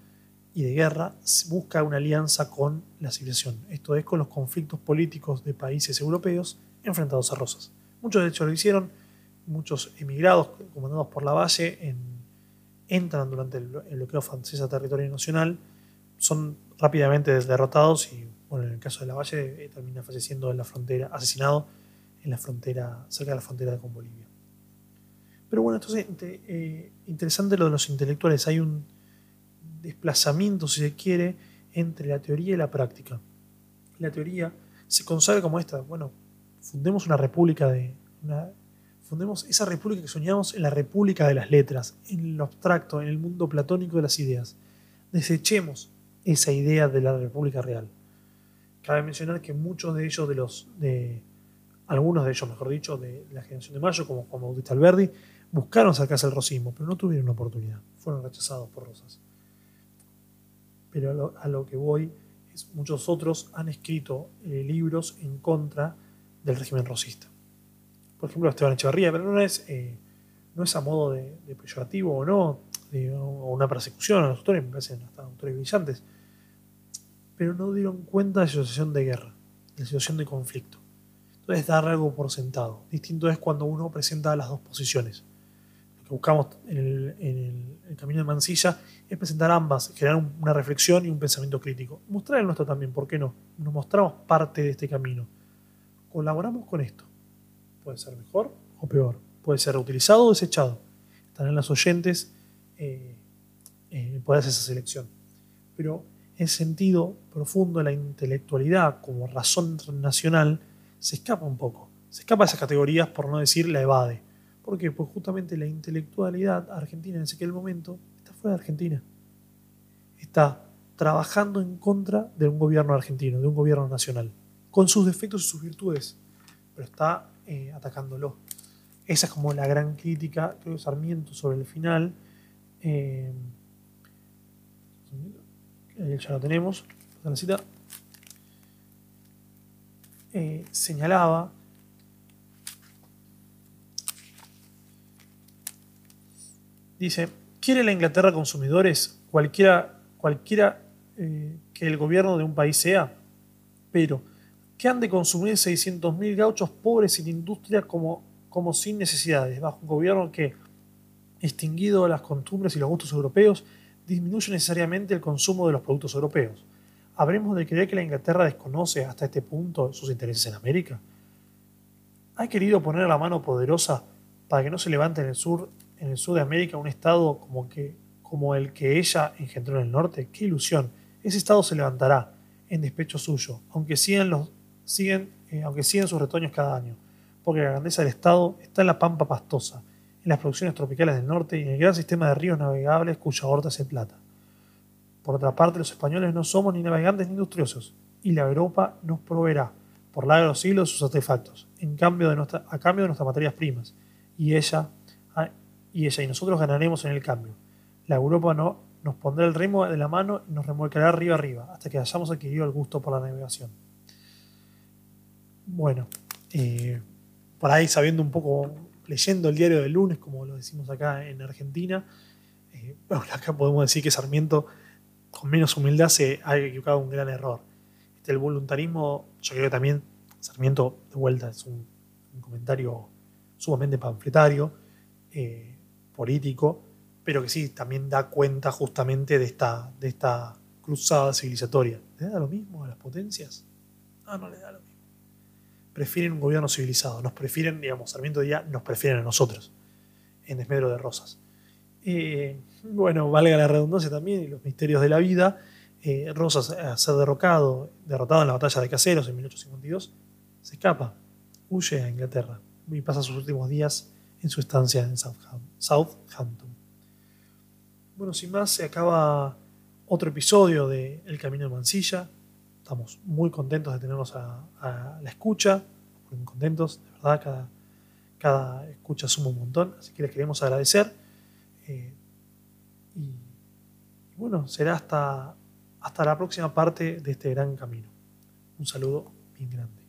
y de guerra, busca una alianza con la civilización, esto es con los conflictos políticos de países europeos enfrentados a Rosas. Muchos de hecho lo hicieron, muchos emigrados comandados por la Valle entran durante el, bloqueo francés a territorio nacional, son rápidamente derrotados y, bueno, en el caso de la Valle, eh, termina falleciendo en la frontera, asesinado en la frontera, cerca de la frontera con Bolivia. Pero bueno, entonces eh, interesante lo de los intelectuales. Hay un desplazamiento, si se quiere, entre la teoría y la práctica. La teoría se consagra como esta. Bueno, fundemos una república de fundemos esa república que soñamos en la república de las letras, en lo abstracto, en el mundo platónico de las ideas. Desechemos esa idea de la república real. Cabe mencionar que muchos de ellos, de los, algunos de ellos, mejor dicho, de la generación de Mayo, como Juan Bautista Alberdi, buscaron sacarse el rosismo, pero no tuvieron una oportunidad. Fueron rechazados por Rosas. Pero a lo, que voy es muchos otros han escrito eh, libros en contra del régimen rosista por ejemplo, Esteban Echevarría, pero no es, eh, no es a modo de, peyorativo o no, o una persecución a los autores, me parecen hasta autores brillantes, pero no dieron cuenta de la situación de guerra, de la situación de conflicto. Entonces, dar algo por sentado. Distinto es cuando uno presenta las dos posiciones. Lo que buscamos en el, camino de Mansilla es presentar ambas, generar una reflexión y un pensamiento crítico. Mostrar el nuestro también, ¿por qué no? Nos mostramos parte de este camino. Colaboramos con esto Puede ser mejor o peor. Puede ser reutilizado o desechado. Están en los oyentes eh, eh, hacer esa selección. Pero el sentido profundo de la intelectualidad como razón nacional se escapa un poco. Se escapa de esas categorías, por no decir la evade. ¿Por qué? Pues justamente la intelectualidad argentina en aquel momento está fuera de Argentina. Está trabajando en contra de un gobierno argentino, de un gobierno nacional, con sus defectos y sus virtudes, pero está eh, atacándolo. Esa es como la gran crítica, creo, Sarmiento sobre el final. Eh, ya lo tenemos, la cita. Eh, señalaba dice, ¿quiere la Inglaterra consumidores cualquiera, cualquiera que el gobierno de un país sea? Pero que han de consumir 600.000 gauchos pobres sin industria como, como sin necesidades, bajo un gobierno que, extinguido las costumbres y los gustos europeos, disminuye necesariamente el consumo de los productos europeos. ¿Habremos de creer que la Inglaterra desconoce hasta este punto sus intereses en América? ¿Ha querido poner la mano poderosa para que no se levante en el sur, en el sur de América un Estado como, que, como el que ella engendró en el norte? ¡Qué ilusión! Ese Estado se levantará en despecho suyo, aunque sigan los siguen, eh, aunque siguen sus retoños cada año, porque la grandeza del Estado está en la pampa pastosa, en las producciones tropicales del norte y en el gran sistema de ríos navegables cuya horta es el plata. Por otra parte, los españoles no somos ni navegantes ni industriosos, y la Europa nos proveerá por largos siglos sus artefactos, en cambio de a cambio de nuestras materias primas, y ella, ah, y ella y nosotros ganaremos en el cambio. La Europa no nos pondrá el ritmo de la mano y nos remolcará arriba arriba, hasta que hayamos adquirido el gusto por la navegación. Bueno, Eh, por ahí sabiendo un poco, leyendo el diario del lunes, como lo decimos acá en Argentina, eh, acá podemos decir que Sarmiento, con menos humildad, se ha equivocado un gran error. Este, el voluntarismo, yo creo que también Sarmiento, de vuelta, es un, comentario sumamente panfletario, eh, político, pero que sí, también da cuenta justamente de esta, de esta cruzada civilizatoria. ¿Le da lo mismo a las potencias? No, no le da lo mismo. Prefieren un gobierno civilizado, nos prefieren, digamos, Sarmiento Díaz nos prefieren a nosotros, en desmedro de Rosas. Eh, bueno, valga la redundancia también y los misterios de la vida. Eh, Rosas, a ser derrocado, derrotado en la batalla de Caseros en 1852, se escapa, huye a Inglaterra y pasa sus últimos días en su estancia en Southampton. Bueno, sin más, se acaba otro episodio de El Camino de Mansilla. Estamos muy contentos de tenernos a, la escucha, muy contentos, de verdad, cada, cada escucha suma un montón, así que les queremos agradecer. Eh, bueno, será hasta, hasta la próxima parte de este gran camino. Un saludo bien grande.